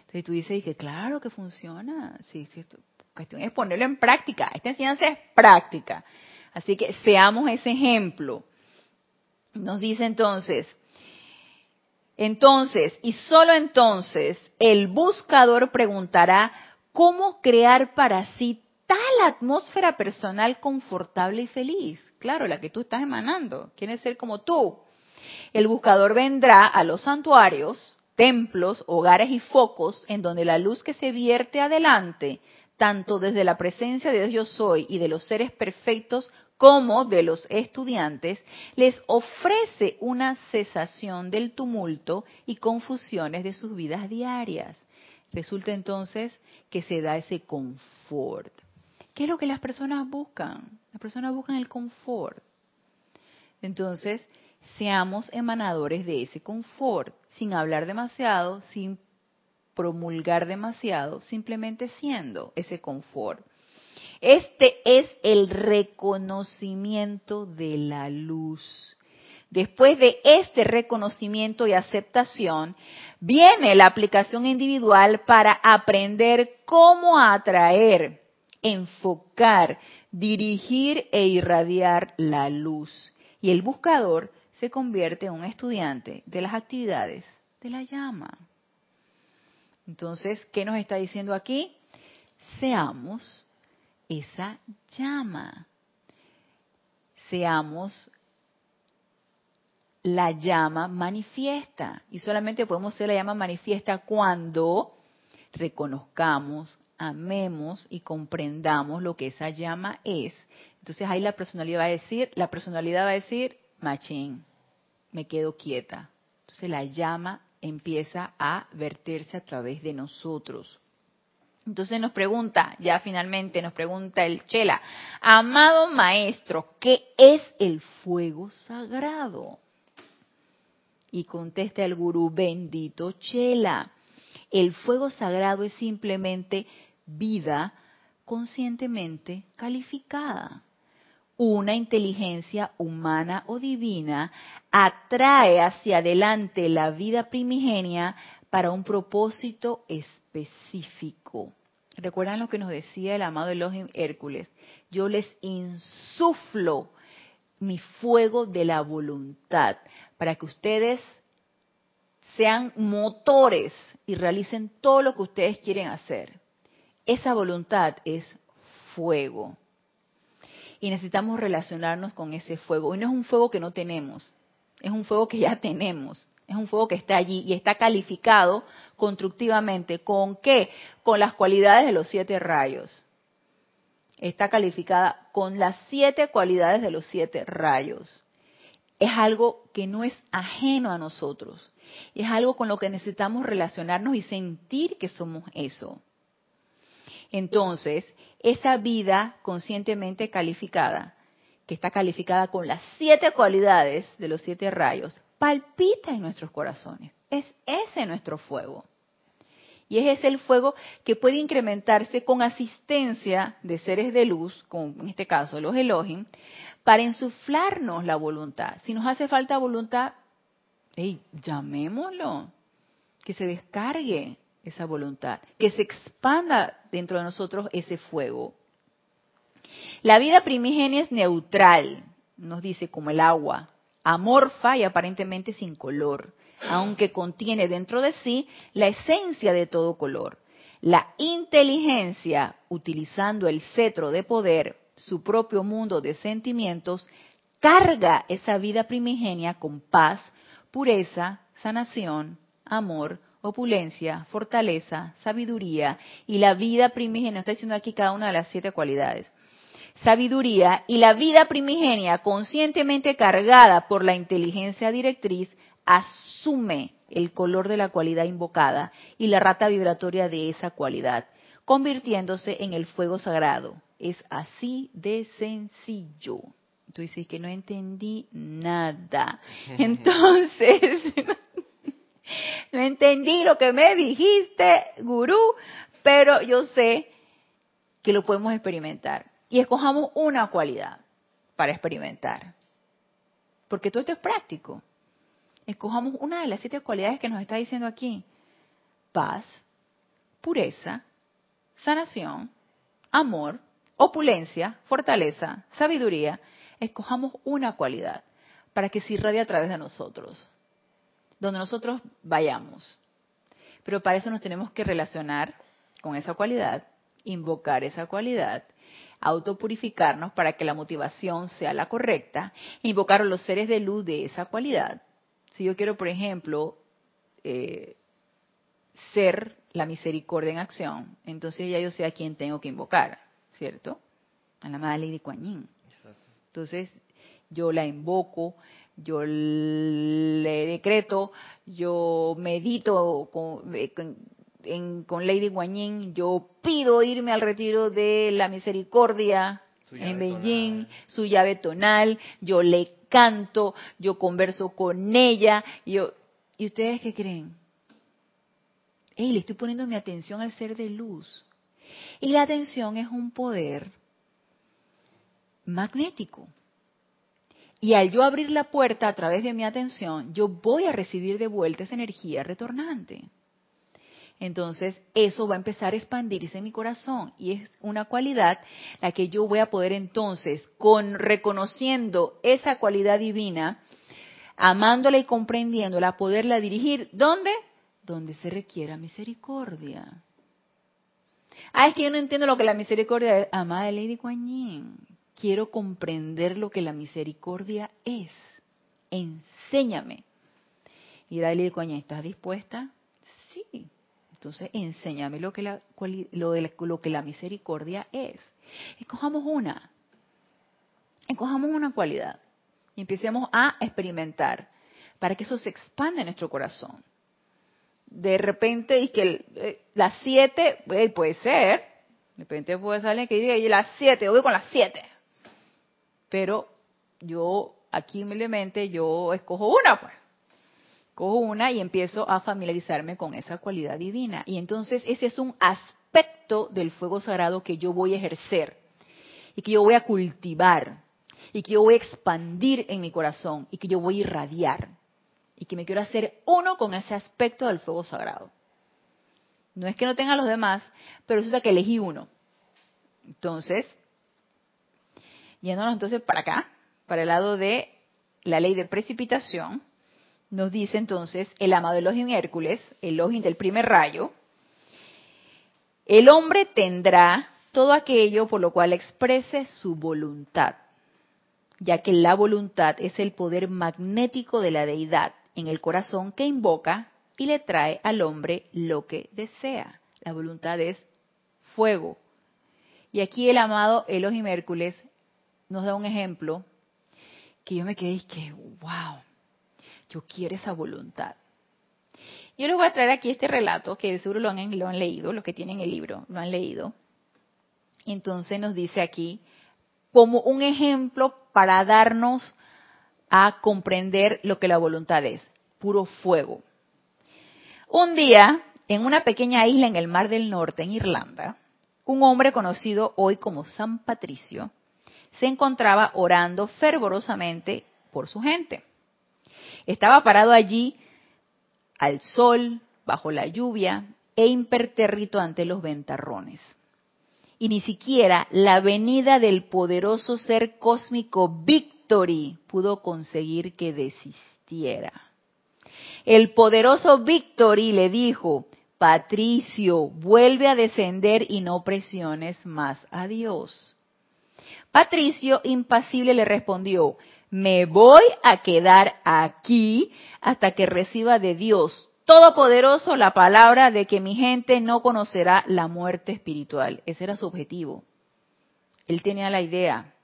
entonces tú dices que claro que funciona, sí, sí, cuestión es ponerlo en práctica, esta enseñanza es práctica. Así que seamos ese ejemplo. Nos dice entonces, entonces, y solo entonces, el buscador preguntará cómo crear para sí tal atmósfera personal confortable y feliz. Claro, la que tú estás emanando. Quiere ser como tú. El buscador vendrá a los santuarios, templos, hogares y focos en donde la luz que se vierte adelante tanto desde la presencia de Dios yo soy y de los seres perfectos como de los estudiantes, les ofrece una cesación del tumulto y confusiones de sus vidas diarias. Resulta entonces que se da ese confort. ¿Qué es lo que las personas buscan? Las personas buscan el confort. Entonces, seamos emanadores de ese confort, sin hablar demasiado, sin promulgar demasiado, simplemente siendo ese confort. Este es el reconocimiento de la luz. Después de este reconocimiento y aceptación, viene la aplicación individual para aprender cómo atraer, enfocar, dirigir e irradiar la luz. Y el buscador se convierte en un estudiante de las actividades de la llama. Entonces, ¿qué nos está diciendo aquí? Seamos esa llama. Seamos la llama manifiesta. Y solamente podemos ser la llama manifiesta cuando reconozcamos, amemos y comprendamos lo que esa llama es. Entonces ahí la personalidad va a decir, la personalidad va a decir, machín, me quedo quieta. Entonces la llama empieza a verterse a través de nosotros. Entonces nos pregunta, ya finalmente nos pregunta el Chela, amado maestro, ¿qué es el fuego sagrado? Y contesta el gurú, bendito Chela, el fuego sagrado es simplemente vida conscientemente calificada una inteligencia humana o divina atrae hacia adelante la vida primigenia para un propósito específico. ¿Recuerdan lo que nos decía el amado Elohim Hércules? Yo les insuflo mi fuego de la voluntad para que ustedes sean motores y realicen todo lo que ustedes quieren hacer. Esa voluntad es fuego. Y necesitamos relacionarnos con ese fuego. Y no es un fuego que no tenemos, es un fuego que ya tenemos. Es un fuego que está allí y está calificado constructivamente. ¿Con qué? Con las cualidades de los siete rayos. Está calificada con las siete cualidades de los siete rayos. Es algo que no es ajeno a nosotros. Es algo con lo que necesitamos relacionarnos y sentir que somos eso. Entonces, esa vida conscientemente calificada, que está calificada con las siete cualidades de los siete rayos, palpita en nuestros corazones. Es ese nuestro fuego. Y es ese el fuego que puede incrementarse con asistencia de seres de luz, con en este caso los Elohim, para insuflarnos la voluntad. Si nos hace falta voluntad, hey, llamémoslo, que se descargue esa voluntad, que se expanda dentro de nosotros ese fuego. La vida primigenia es neutral, nos dice como el agua, amorfa y aparentemente sin color, aunque contiene dentro de sí la esencia de todo color. La inteligencia, utilizando el cetro de poder, su propio mundo de sentimientos, carga esa vida primigenia con paz, pureza, sanación, amor, opulencia, fortaleza, sabiduría y la vida primigenia. Está diciendo aquí cada una de las siete cualidades. Sabiduría y la vida primigenia conscientemente cargada por la inteligencia directriz asume el color de la cualidad invocada y la rata vibratoria de esa cualidad, convirtiéndose en el fuego sagrado. Es así de sencillo. Tú dices que no entendí nada. [LAUGHS] Entonces, [LAUGHS] no entendí lo que me dijiste, gurú, pero yo sé que lo podemos experimentar. Y escojamos una cualidad para experimentar. Porque todo esto es práctico. Escojamos una de las siete cualidades que nos está diciendo aquí. Paz, pureza, sanación, amor, opulencia, fortaleza, sabiduría escojamos una cualidad para que se irradie a través de nosotros, donde nosotros vayamos. Pero para eso nos tenemos que relacionar con esa cualidad, invocar esa cualidad, autopurificarnos para que la motivación sea la correcta, invocar a los seres de luz de esa cualidad. Si yo quiero, por ejemplo, eh, ser la misericordia en acción, entonces ya yo sé a quién tengo que invocar, ¿cierto? A la Madre Lady Kuan Yin. Entonces, yo la invoco, yo le decreto, yo medito eh, con, Lady Guanyin, yo pido irme al retiro de la misericordia en Beijing, su llave tonal, yo le canto, yo converso con ella, yo, ¿y ustedes qué creen? Hey, le estoy poniendo mi atención al ser de luz. Y la atención es un poder magnético. Y al yo abrir la puerta a través de mi atención, yo voy a recibir de vuelta esa energía retornante. Entonces, eso va a empezar a expandirse en mi corazón y es una cualidad la que yo voy a poder entonces, con reconociendo esa cualidad divina, amándola y comprendiéndola, poderla dirigir, ¿dónde? Donde se requiera misericordia. Ah, es que yo no entiendo lo que la misericordia es. Amada Lady Kuan Yin, quiero comprender lo que la misericordia es. Enséñame. Y Dalí coña, ¿estás dispuesta? Sí. Entonces, enséñame lo que la, lo, de lo que la misericordia es. Escojamos una. Escojamos una cualidad. Y empecemos a experimentar para que eso se expanda en nuestro corazón. De repente, y que eh, las siete, eh, puede ser, de repente puede salir que diga, y las siete, voy con las siete pero yo aquí humildemente yo escojo una, pues. Cojo una y empiezo a familiarizarme con esa cualidad divina. Y entonces ese es un aspecto del fuego sagrado que yo voy a ejercer y que yo voy a cultivar y que yo voy a expandir en mi corazón y que yo voy a irradiar y que me quiero hacer uno con ese aspecto del fuego sagrado. No es que no tenga los demás, pero resulta que elegí uno. Entonces, Yéndonos entonces para acá, para el lado de la ley de precipitación, nos dice entonces el amado Elohim Hércules, el Elohim del primer rayo, el hombre tendrá todo aquello por lo cual exprese su voluntad, ya que la voluntad es el poder magnético de la deidad en el corazón que invoca y le trae al hombre lo que desea. La voluntad es fuego. Y aquí el amado Elohim Hércules nos da un ejemplo que yo me quedé y que, wow, yo quiero esa voluntad. Yo les voy a traer aquí este relato, que seguro lo han, lo han leído, los que tienen el libro lo han leído. Entonces nos dice aquí, como un ejemplo para darnos a comprender lo que la voluntad es, puro fuego. Un día, en una pequeña isla en el Mar del Norte, en Irlanda, un hombre conocido hoy como San Patricio se encontraba orando fervorosamente por su gente. Estaba parado allí al sol, bajo la lluvia e imperterrito ante los ventarrones. Y ni siquiera la venida del poderoso ser cósmico Victory pudo conseguir que desistiera. El poderoso Victory le dijo, Patricio, vuelve a descender y no presiones más a Dios. Patricio, impasible, le respondió, me voy a quedar aquí hasta que reciba de Dios Todopoderoso la palabra de que mi gente no conocerá la muerte espiritual. Ese era su objetivo. Él tenía la idea.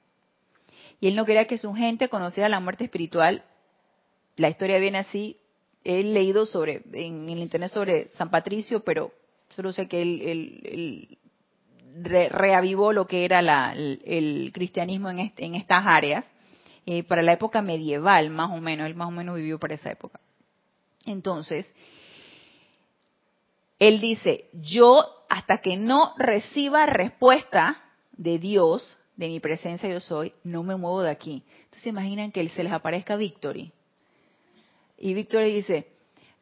Y él no quería que su gente conociera la muerte espiritual. La historia viene así. He leído sobre, en el internet sobre San Patricio, pero solo sé que él, reavivó lo que era el, cristianismo en, en estas áreas eh, para la época medieval, más o menos, él más o menos vivió para esa época. Entonces, él dice, yo hasta que no reciba respuesta de Dios, de mi presencia yo soy, no me muevo de aquí. Entonces imaginan que se les aparezca Victory. Y Victory dice,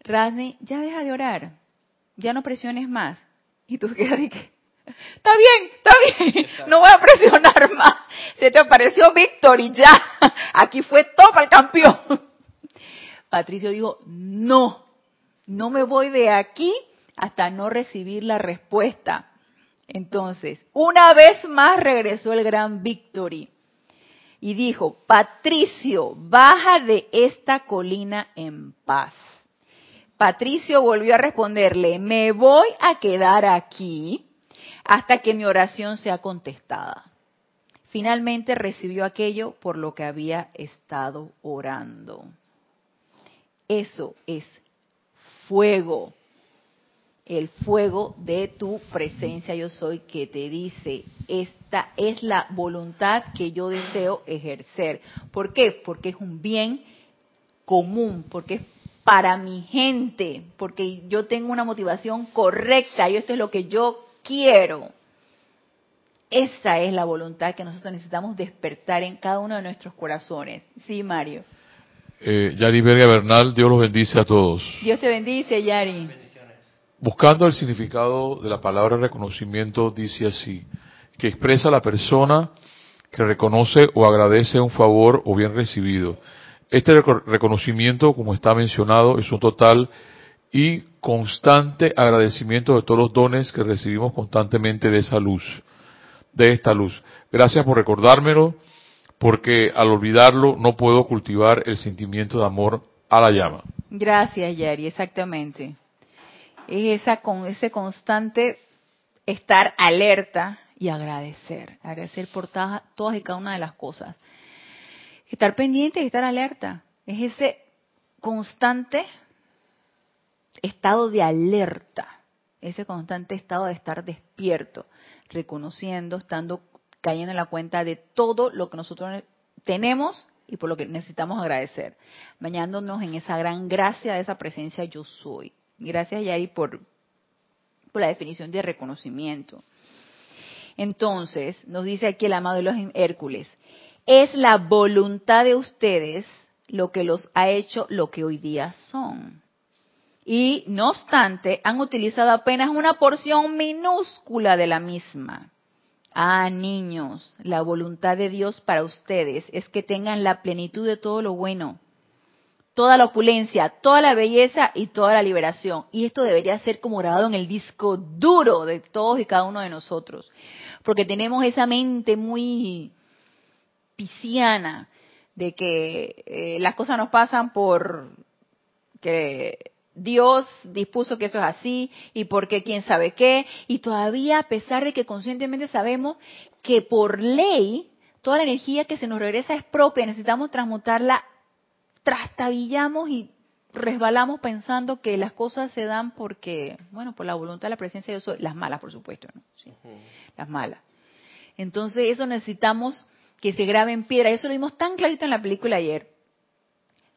Radney, ya deja de orar, ya no presiones más. Y tú [LAUGHS] quedas que, Está bien, está bien, no voy a presionar más. Se te apareció Victory ya. Aquí fue todo el campeón. Patricio dijo, no, no me voy de aquí hasta no recibir la respuesta. Entonces, una vez más regresó el gran Victory y dijo, Patricio, baja de esta colina en paz. Patricio volvió a responderle, me voy a quedar aquí hasta que mi oración sea contestada. Finalmente recibió aquello por lo que había estado orando. Eso es fuego. El fuego de tu presencia yo soy que te dice, esta es la voluntad que yo deseo ejercer. ¿Por qué? Porque es un bien común, porque es para mi gente, porque yo tengo una motivación correcta y esto es lo que yo quiero. Esa es la voluntad que nosotros necesitamos despertar en cada uno de nuestros corazones. Sí, Mario. Eh, Yari Verga Bernal, Dios los bendice a todos. Dios te bendice, Yari. Buscando el significado de la palabra reconocimiento, dice así, que expresa la persona que reconoce o agradece un favor o bien recibido. Este reconocimiento, como está mencionado, es un total y constante agradecimiento de todos los dones que recibimos constantemente de esa luz, de esta luz. Gracias por recordármelo, porque al olvidarlo no puedo cultivar el sentimiento de amor a la llama. Gracias, Yari, exactamente. Es esa con ese constante estar alerta y agradecer, agradecer por todas y cada una de las cosas. Estar pendiente y estar alerta. Es ese constante estado de alerta, ese constante estado de estar despierto, reconociendo, estando cayendo en la cuenta de todo lo que nosotros tenemos y por lo que necesitamos agradecer, bañándonos en esa gran gracia de esa presencia yo soy. Gracias Yari por, por la definición de reconocimiento. Entonces, nos dice aquí el amado de los Hércules, es la voluntad de ustedes lo que los ha hecho lo que hoy día son y no obstante han utilizado apenas una porción minúscula de la misma. Ah, niños, la voluntad de Dios para ustedes es que tengan la plenitud de todo lo bueno, toda la opulencia, toda la belleza y toda la liberación. Y esto debería ser como grabado en el disco duro de todos y cada uno de nosotros. porque tenemos esa mente muy pisciana de que eh, las cosas nos pasan por que Dios dispuso que eso es así y porque quién sabe qué, y todavía a pesar de que conscientemente sabemos que por ley toda la energía que se nos regresa es propia, necesitamos transmutarla, trastabillamos y resbalamos pensando que las cosas se dan porque, bueno, por la voluntad de la presencia de Dios, las malas, por supuesto, ¿no? Las malas. Entonces, eso necesitamos que se grabe en piedra. Eso lo vimos tan clarito en la película ayer,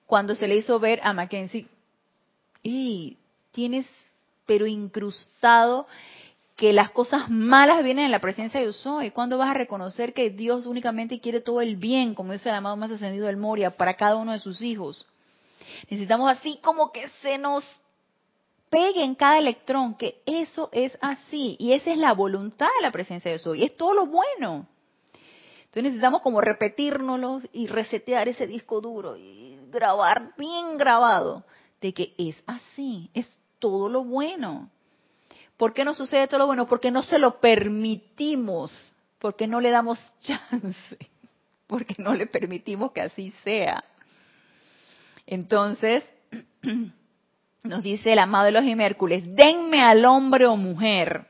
cuando se le hizo ver a Mackenzie, y tienes, pero incrustado, que las cosas malas vienen en la presencia de hoy. ¿Cuándo vas a reconocer que Dios únicamente quiere todo el bien, como dice el amado más ascendido del Moria, para cada uno de sus hijos? Necesitamos así como que se nos pegue en cada electrón, que eso es así. Y esa es la voluntad de la presencia de hoy. Es todo lo bueno. Entonces necesitamos como repetírnoslo y resetear ese disco duro y grabar bien grabado de que es así, es todo lo bueno. ¿Por qué no sucede todo lo bueno? Porque no se lo permitimos, porque no le damos [LAUGHS] chance, porque no le permitimos que así sea. Entonces, [CLEARS THROAT] nos dice el amado de los Hércules, denme al hombre o mujer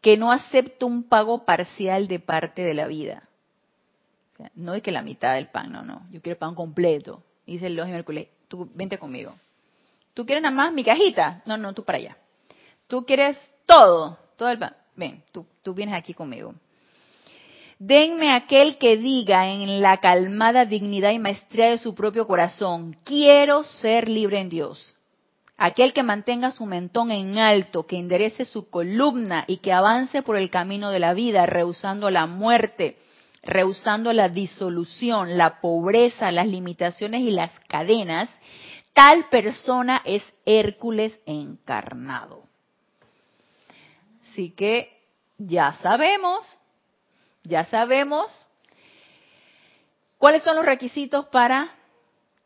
que no acepte un pago parcial de parte de la vida. no es que la mitad del pan, no, no, yo quiero el pan completo. Dice el y Hércules, tú vente conmigo. ¿Tú quieres nada más mi cajita? No, no, tú para allá. ¿Tú quieres todo? Todo el. Ven, tú, tú vienes aquí conmigo. Denme aquel que diga en la calmada dignidad y maestría de su propio corazón, quiero ser libre en Dios. Aquel que mantenga su mentón en alto, que enderece su columna y que avance por el camino de la vida, rehusando la muerte, rehusando la disolución, la pobreza, las limitaciones y las cadenas, tal persona es Hércules encarnado. Así que ya sabemos ya sabemos cuáles son los requisitos para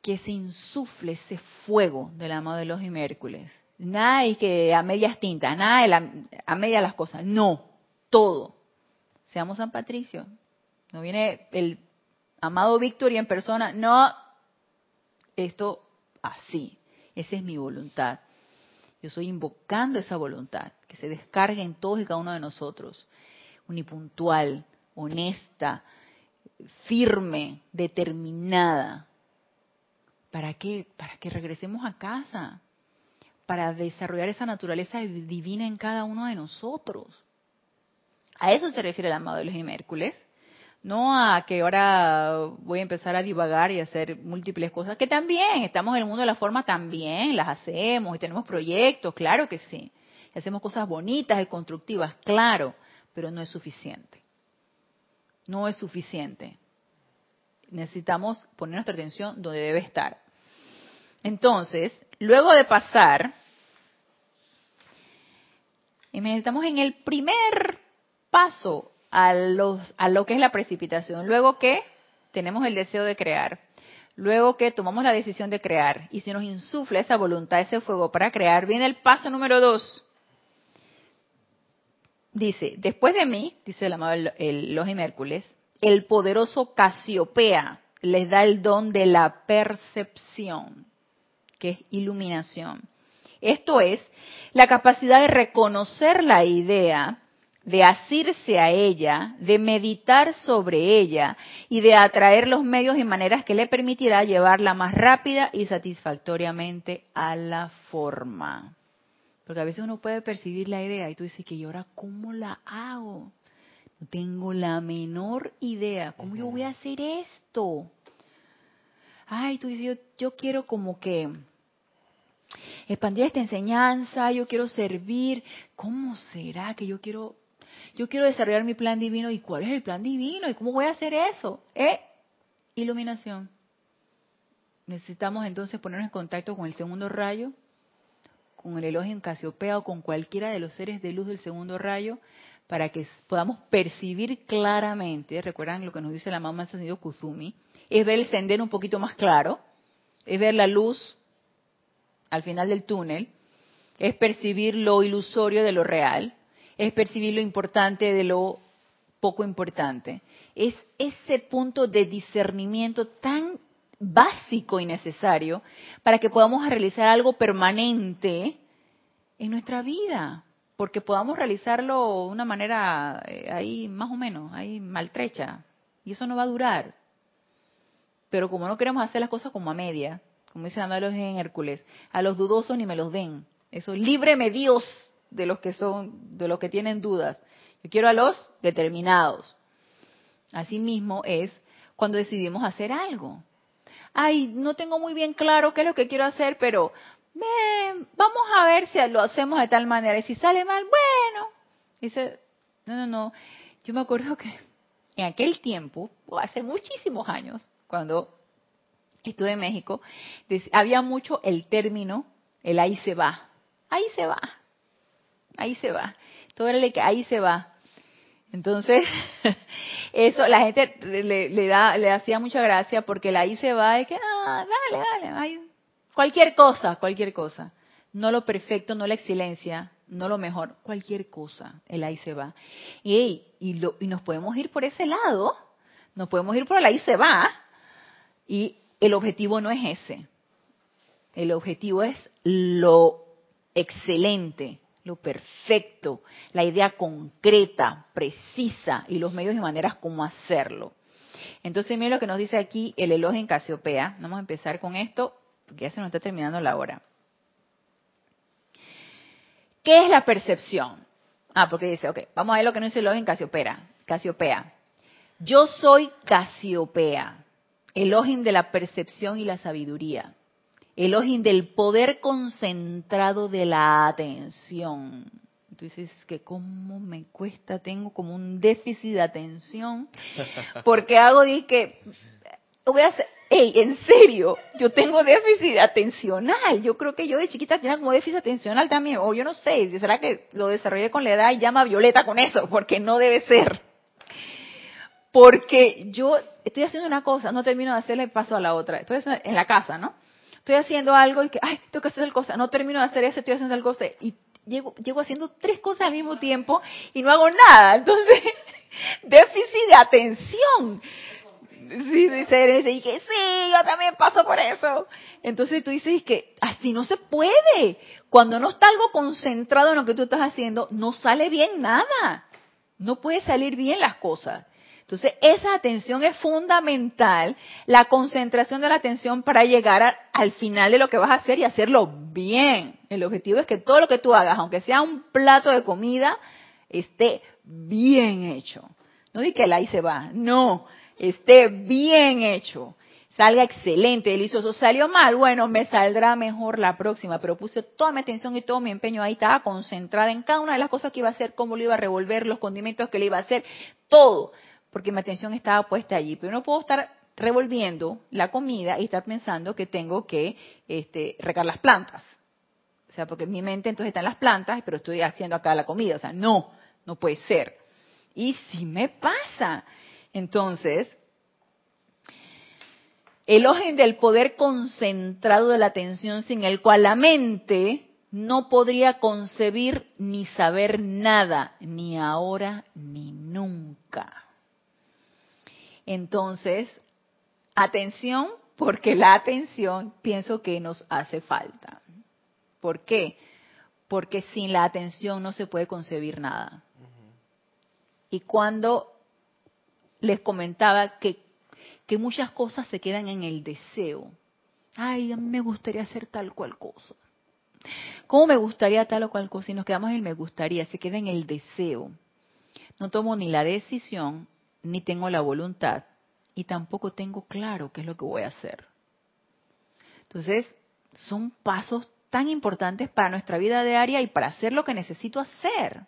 que se insufle ese fuego del amado de los y Hércules. Nada y que a medias tintas, nada a medias las cosas. No, todo. Seamos San Patricio. No viene el amado Victoria en persona. No, esto así. Esa es mi voluntad. Yo estoy invocando esa voluntad, que se descargue en todos y cada uno de nosotros. Unipuntual, honesta, firme, determinada. ¿Para qué? Para que regresemos a casa, para desarrollar esa naturaleza divina en cada uno de nosotros. A eso se refiere el amado de los Hércules. No a que ahora voy a empezar a divagar y hacer múltiples cosas, que también estamos en el mundo de la forma, también las hacemos y tenemos proyectos, claro que sí. Y hacemos cosas bonitas y constructivas, claro, pero no es suficiente no es suficiente. Necesitamos poner nuestra atención donde debe estar. Entonces, luego de pasar, estamos en el primer paso a, lo que es la precipitación. Luego que tenemos el deseo de crear. Luego que tomamos la decisión de crear y se nos insufla esa voluntad, ese fuego para crear, viene el paso número dos, dice, después de mí, dice el amado el, los Hércules, el poderoso Casiopea les da el don de la percepción, que es iluminación. Esto es la capacidad de reconocer la idea, de asirse a ella, de meditar sobre ella y de atraer los medios y maneras que le permitirá llevarla más rápida y satisfactoriamente a la forma. Porque a veces uno puede percibir la idea y tú dices que, ¿y ahora cómo la hago? No tengo la menor idea. ¿Cómo yo voy a hacer esto? Ay, tú dices, yo, yo quiero como que expandir esta enseñanza, yo quiero servir. ¿Cómo será que yo quiero, yo quiero desarrollar mi plan divino? ¿Y cuál es el plan divino? ¿Y cómo voy a hacer eso? ¿Eh? Iluminación. Necesitamos entonces ponernos en contacto con el segundo rayo, con el elogio en Casiopea o con cualquiera de los seres de luz del segundo rayo, para que podamos percibir claramente, recuerdan lo que nos dice la mamá Ascendido Kuzumi, es ver el sendero un poquito más claro, es ver la luz al final del túnel, es percibir lo ilusorio de lo real, es percibir lo importante de lo poco importante. Es ese punto de discernimiento tan básico y necesario para que podamos realizar algo permanente en nuestra vida, porque podamos realizarlo de una manera eh, ahí más o menos, ahí maltrecha, y eso no va a durar. Pero como no queremos hacer las cosas como a media, como dice Andaluz en Hércules, a los dudosos ni me los den. Eso, líbreme Dios de los que son, de los que tienen dudas. Yo quiero a los determinados. Asimismo es cuando decidimos hacer algo. Ay, no tengo muy bien claro qué es lo que quiero hacer, pero vamos a ver si lo hacemos de tal manera. Y si sale mal, bueno. Dice, no, no, no. Yo me acuerdo que en aquel tiempo, hace muchísimos años, cuando estuve en México, había mucho el término, el ahí se va. Ahí se va. Ahí se va. Todo el que ahí se va. Entonces, [LAUGHS] eso la gente le, da, le hacía mucha gracia porque el ahí se va es que, ah, dale, dale, cualquier cosa, cualquier cosa. No lo perfecto, no la excelencia, no lo mejor, cualquier cosa, el ahí se va. Y, y, lo, y nos podemos ir por ese lado, nos podemos ir por el ahí se va, y el objetivo no es ese. El objetivo es lo excelente, lo perfecto, la idea concreta, precisa y los medios y maneras como hacerlo. Entonces, miren lo que nos dice aquí el elogio en Casiopea. Vamos a empezar con esto, porque ya se nos está terminando la hora. ¿Qué es la percepción? Ah, porque dice, ok, vamos a ver lo que nos dice el elogio en Casiopea. Casiopea. Yo soy Casiopea, Elohim de la percepción y la sabiduría. Elohim del poder concentrado de la atención. Entonces, que cómo me cuesta, tengo como un déficit de atención, [LAUGHS] porque hago que voy a hacer, hey, en serio, yo tengo déficit atencional. Yo creo que yo de chiquita tenía como déficit atencional también, o yo no sé, será que lo desarrollé con la edad y llama Violeta con eso, porque no debe ser. Porque yo estoy haciendo una cosa, no termino de hacerle paso a la otra. Estoy en la casa, ¿no? Estoy haciendo algo y que, ay, tengo que hacer tal cosa, no termino de hacer eso, estoy haciendo tal cosa. Y llego, llego haciendo tres cosas al mismo tiempo y no hago nada. Entonces, [LAUGHS] déficit de atención. Sí, dice, y que sí, yo también paso por eso. Entonces tú dices que así no se puede. Cuando no está algo concentrado en lo que tú estás haciendo, no sale bien nada. No puede salir bien las cosas. Entonces, esa atención es fundamental, la concentración de la atención para llegar al final de lo que vas a hacer y hacerlo bien. El objetivo es que todo lo que tú hagas, aunque sea un plato de comida, esté bien hecho. No di que la ahí se va, no, esté bien hecho. Salga excelente, delicioso. Salió mal, bueno, me saldrá mejor la próxima, pero puse toda mi atención y todo mi empeño ahí, estaba concentrada en cada una de las cosas que iba a hacer, cómo lo iba a revolver, los condimentos que le iba a hacer, todo porque mi atención estaba puesta allí. Pero no puedo estar revolviendo la comida y estar pensando que tengo que este, regar las plantas. O sea, porque en mi mente entonces están las plantas, pero estoy haciendo acá la comida. O sea, no, no puede ser. Y si me pasa. Entonces, el ojen del poder concentrado de la atención sin el cual la mente no podría concebir ni saber nada, ni ahora ni nunca. Entonces, atención, porque la atención pienso que nos hace falta. ¿Por qué? Porque sin la atención no se puede concebir nada. Y cuando les comentaba que, que muchas cosas se quedan en el deseo. Ay, a me gustaría hacer tal cual cosa. ¿Cómo me gustaría tal o cual cosa? Y nos quedamos en el me gustaría, se queda en el deseo. No tomo ni la decisión ni tengo la voluntad y tampoco tengo claro qué es lo que voy a hacer. Entonces, son pasos tan importantes para nuestra vida diaria y para hacer lo que necesito hacer.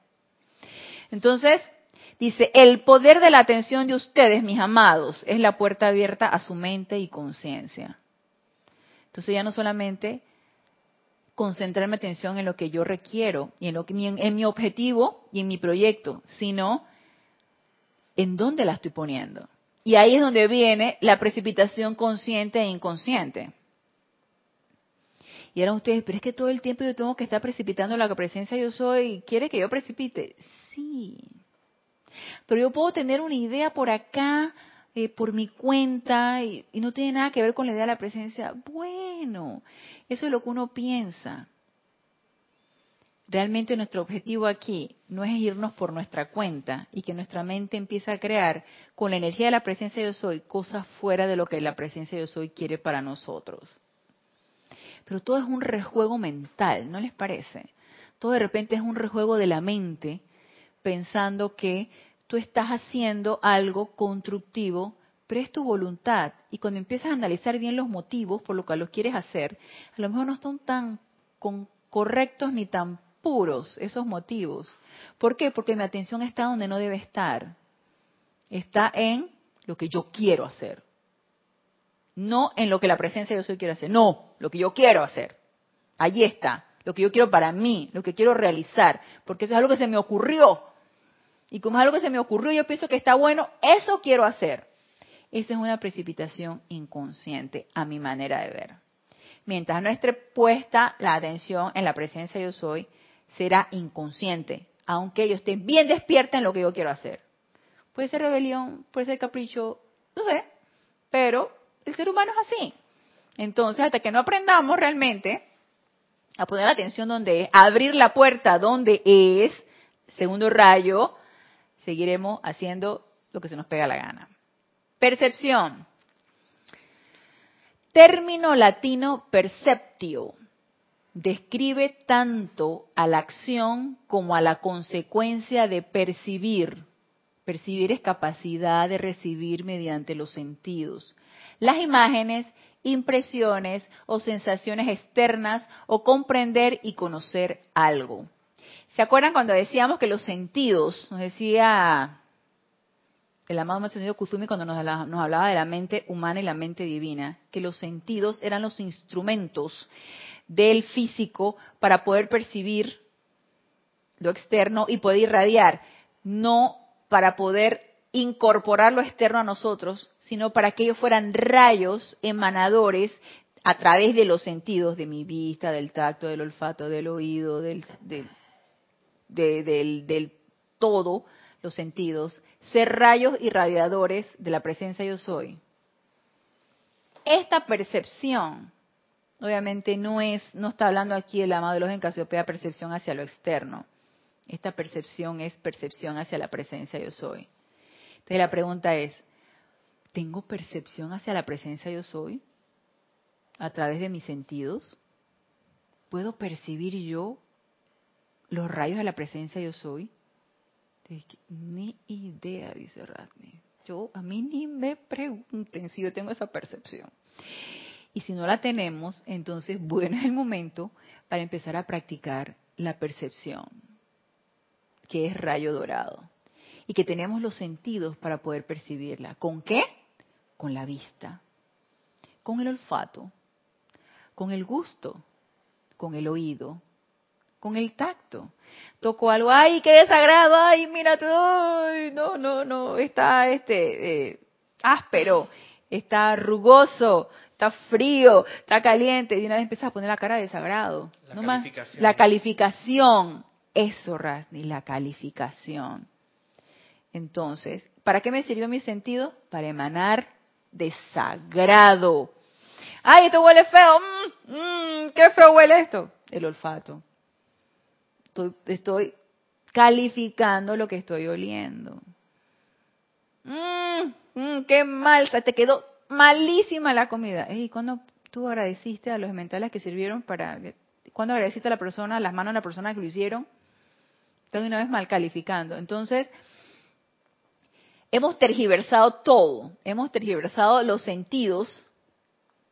Entonces, dice, el poder de la atención de ustedes, mis amados, es la puerta abierta a su mente y conciencia. Entonces ya no solamente concentrar mi atención en lo que yo requiero y en, lo que, en mi objetivo y en mi proyecto, sino en dónde la estoy poniendo. Y ahí es donde viene la precipitación consciente e inconsciente. Y eran ustedes, pero es que todo el tiempo yo tengo que estar precipitando la presencia yo soy. ¿Quiere que yo precipite? Sí. Pero yo puedo tener una idea por acá, eh, por mi cuenta, y, y no tiene nada que ver con la idea de la presencia. Bueno, eso es lo que uno piensa. Realmente nuestro objetivo aquí no es irnos por nuestra cuenta y que nuestra mente empiece a crear con la energía de la presencia de yo soy cosas fuera de lo que la presencia de yo soy quiere para nosotros. Pero todo es un rejuego mental, ¿no les parece? Todo de repente es un rejuego de la mente pensando que tú estás haciendo algo constructivo, pero es tu voluntad. Y cuando empiezas a analizar bien los motivos por lo que lo quieres hacer, a lo mejor no son tan correctos ni tan puros esos motivos. ¿Por qué? Porque mi atención está donde no debe estar. Está en lo que yo quiero hacer. No en lo que la presencia de soy quiere hacer. No, lo que yo quiero hacer. Allí está. Lo que yo quiero para mí, lo que quiero realizar. Porque eso es algo que se me ocurrió. Y como es algo que se me ocurrió, yo pienso que está bueno, eso quiero hacer. Esa es una precipitación inconsciente a mi manera de ver. Mientras no esté puesta la atención en la presencia de yo soy, será inconsciente, aunque yo esté bien despierta en lo que yo quiero hacer. Puede ser rebelión, puede ser capricho, no sé, pero el ser humano es así. Entonces, hasta que no aprendamos realmente a poner la atención donde es, a abrir la puerta donde es, segundo rayo, seguiremos haciendo lo que se nos pega la gana. Percepción. Término latino perceptio describe tanto a la acción como a la consecuencia de percibir. Percibir es capacidad de recibir mediante los sentidos. Las imágenes, impresiones o sensaciones externas o comprender y conocer algo. ¿Se acuerdan cuando decíamos que los sentidos, nos decía el amado Maestro Kusumi cuando nos hablaba, nos hablaba de la mente humana y la mente divina, que los sentidos eran los instrumentos del físico para poder percibir lo externo y poder irradiar, no para poder incorporar lo externo a nosotros, sino para que ellos fueran rayos emanadores a través de los sentidos, de mi vista, del tacto, del olfato, del oído, del, todo, los sentidos, ser rayos irradiadores de la presencia yo soy. Esta percepción Obviamente no es, no está hablando aquí el amado de los en Casiopea percepción hacia lo externo. Esta percepción es percepción hacia la presencia yo soy. Entonces la pregunta es, ¿tengo percepción hacia la presencia yo soy? A través de mis sentidos. ¿Puedo percibir yo los rayos de la presencia yo soy? Ni idea, dice Radney. Yo, a mí ni me pregunten si yo tengo esa percepción. Y si no la tenemos, entonces [LAUGHS] bueno es el momento para empezar a practicar la percepción, que es rayo dorado. Y que tenemos los sentidos para poder percibirla. ¿Con qué? Con la vista, con el olfato, con el gusto, con el oído, con el tacto. Toco algo, ay, qué desagrado, ay, mira, ay, no, no, no, está este eh, áspero, está rugoso, está frío, está caliente, y una vez empiezas a poner la cara de desagrado. La calificación. La calificación. Eso, Rasni, la calificación. Entonces, ¿para qué me sirvió mi sentido? Para emanar desagrado. ¡Ay, esto huele feo! Mm, mm, qué feo huele esto! El olfato. Estoy, estoy calificando lo que estoy oliendo. Mmm, qué mal, te quedó malísima la comida. ¿Y cuando tú agradeciste a los mentales que sirvieron para... cuando agradeciste a la persona, las manos de la persona que lo hicieron? Estás una vez mal calificando. Entonces, hemos tergiversado todo. Hemos tergiversado los sentidos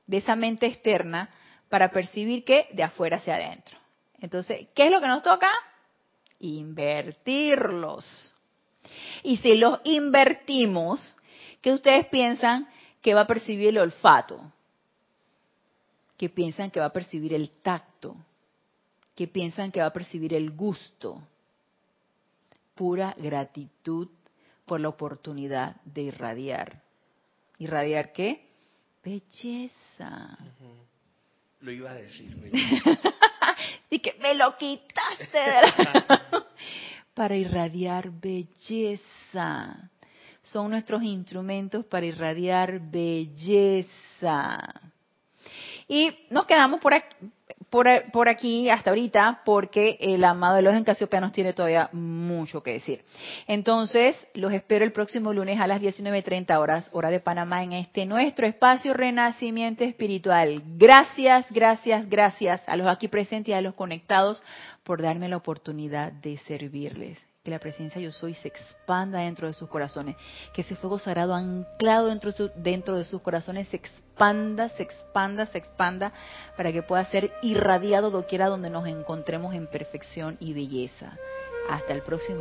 de esa mente externa para percibir que de afuera hacia adentro. Entonces, ¿qué es lo que nos toca? Invertirlos. Y si los invertimos, ¿qué ustedes piensan que va a percibir el olfato, que piensan que va a percibir el tacto, que piensan que va a percibir el gusto. Pura gratitud por la oportunidad de irradiar. ¿Irradiar qué? Belleza. Lo iba a decir. y que [LAUGHS] me lo quitaste de la... [LAUGHS] para irradiar belleza. Son nuestros instrumentos para irradiar belleza. Y nos quedamos por aquí, por, aquí hasta ahorita porque el amado de los en Casiopea nos tiene todavía mucho que decir. Entonces, los espero el próximo lunes a las 19.30 horas, hora de Panamá, en este nuestro espacio Renacimiento Espiritual. Gracias, gracias, gracias a los aquí presentes y a los conectados por darme la oportunidad de servirles que la presencia yo soy se expanda dentro de sus corazones, que ese fuego sagrado anclado dentro de, dentro de sus corazones se expanda, se expanda, se expanda, para que pueda ser irradiado doquiera donde nos encontremos en perfección y belleza. Hasta el próximo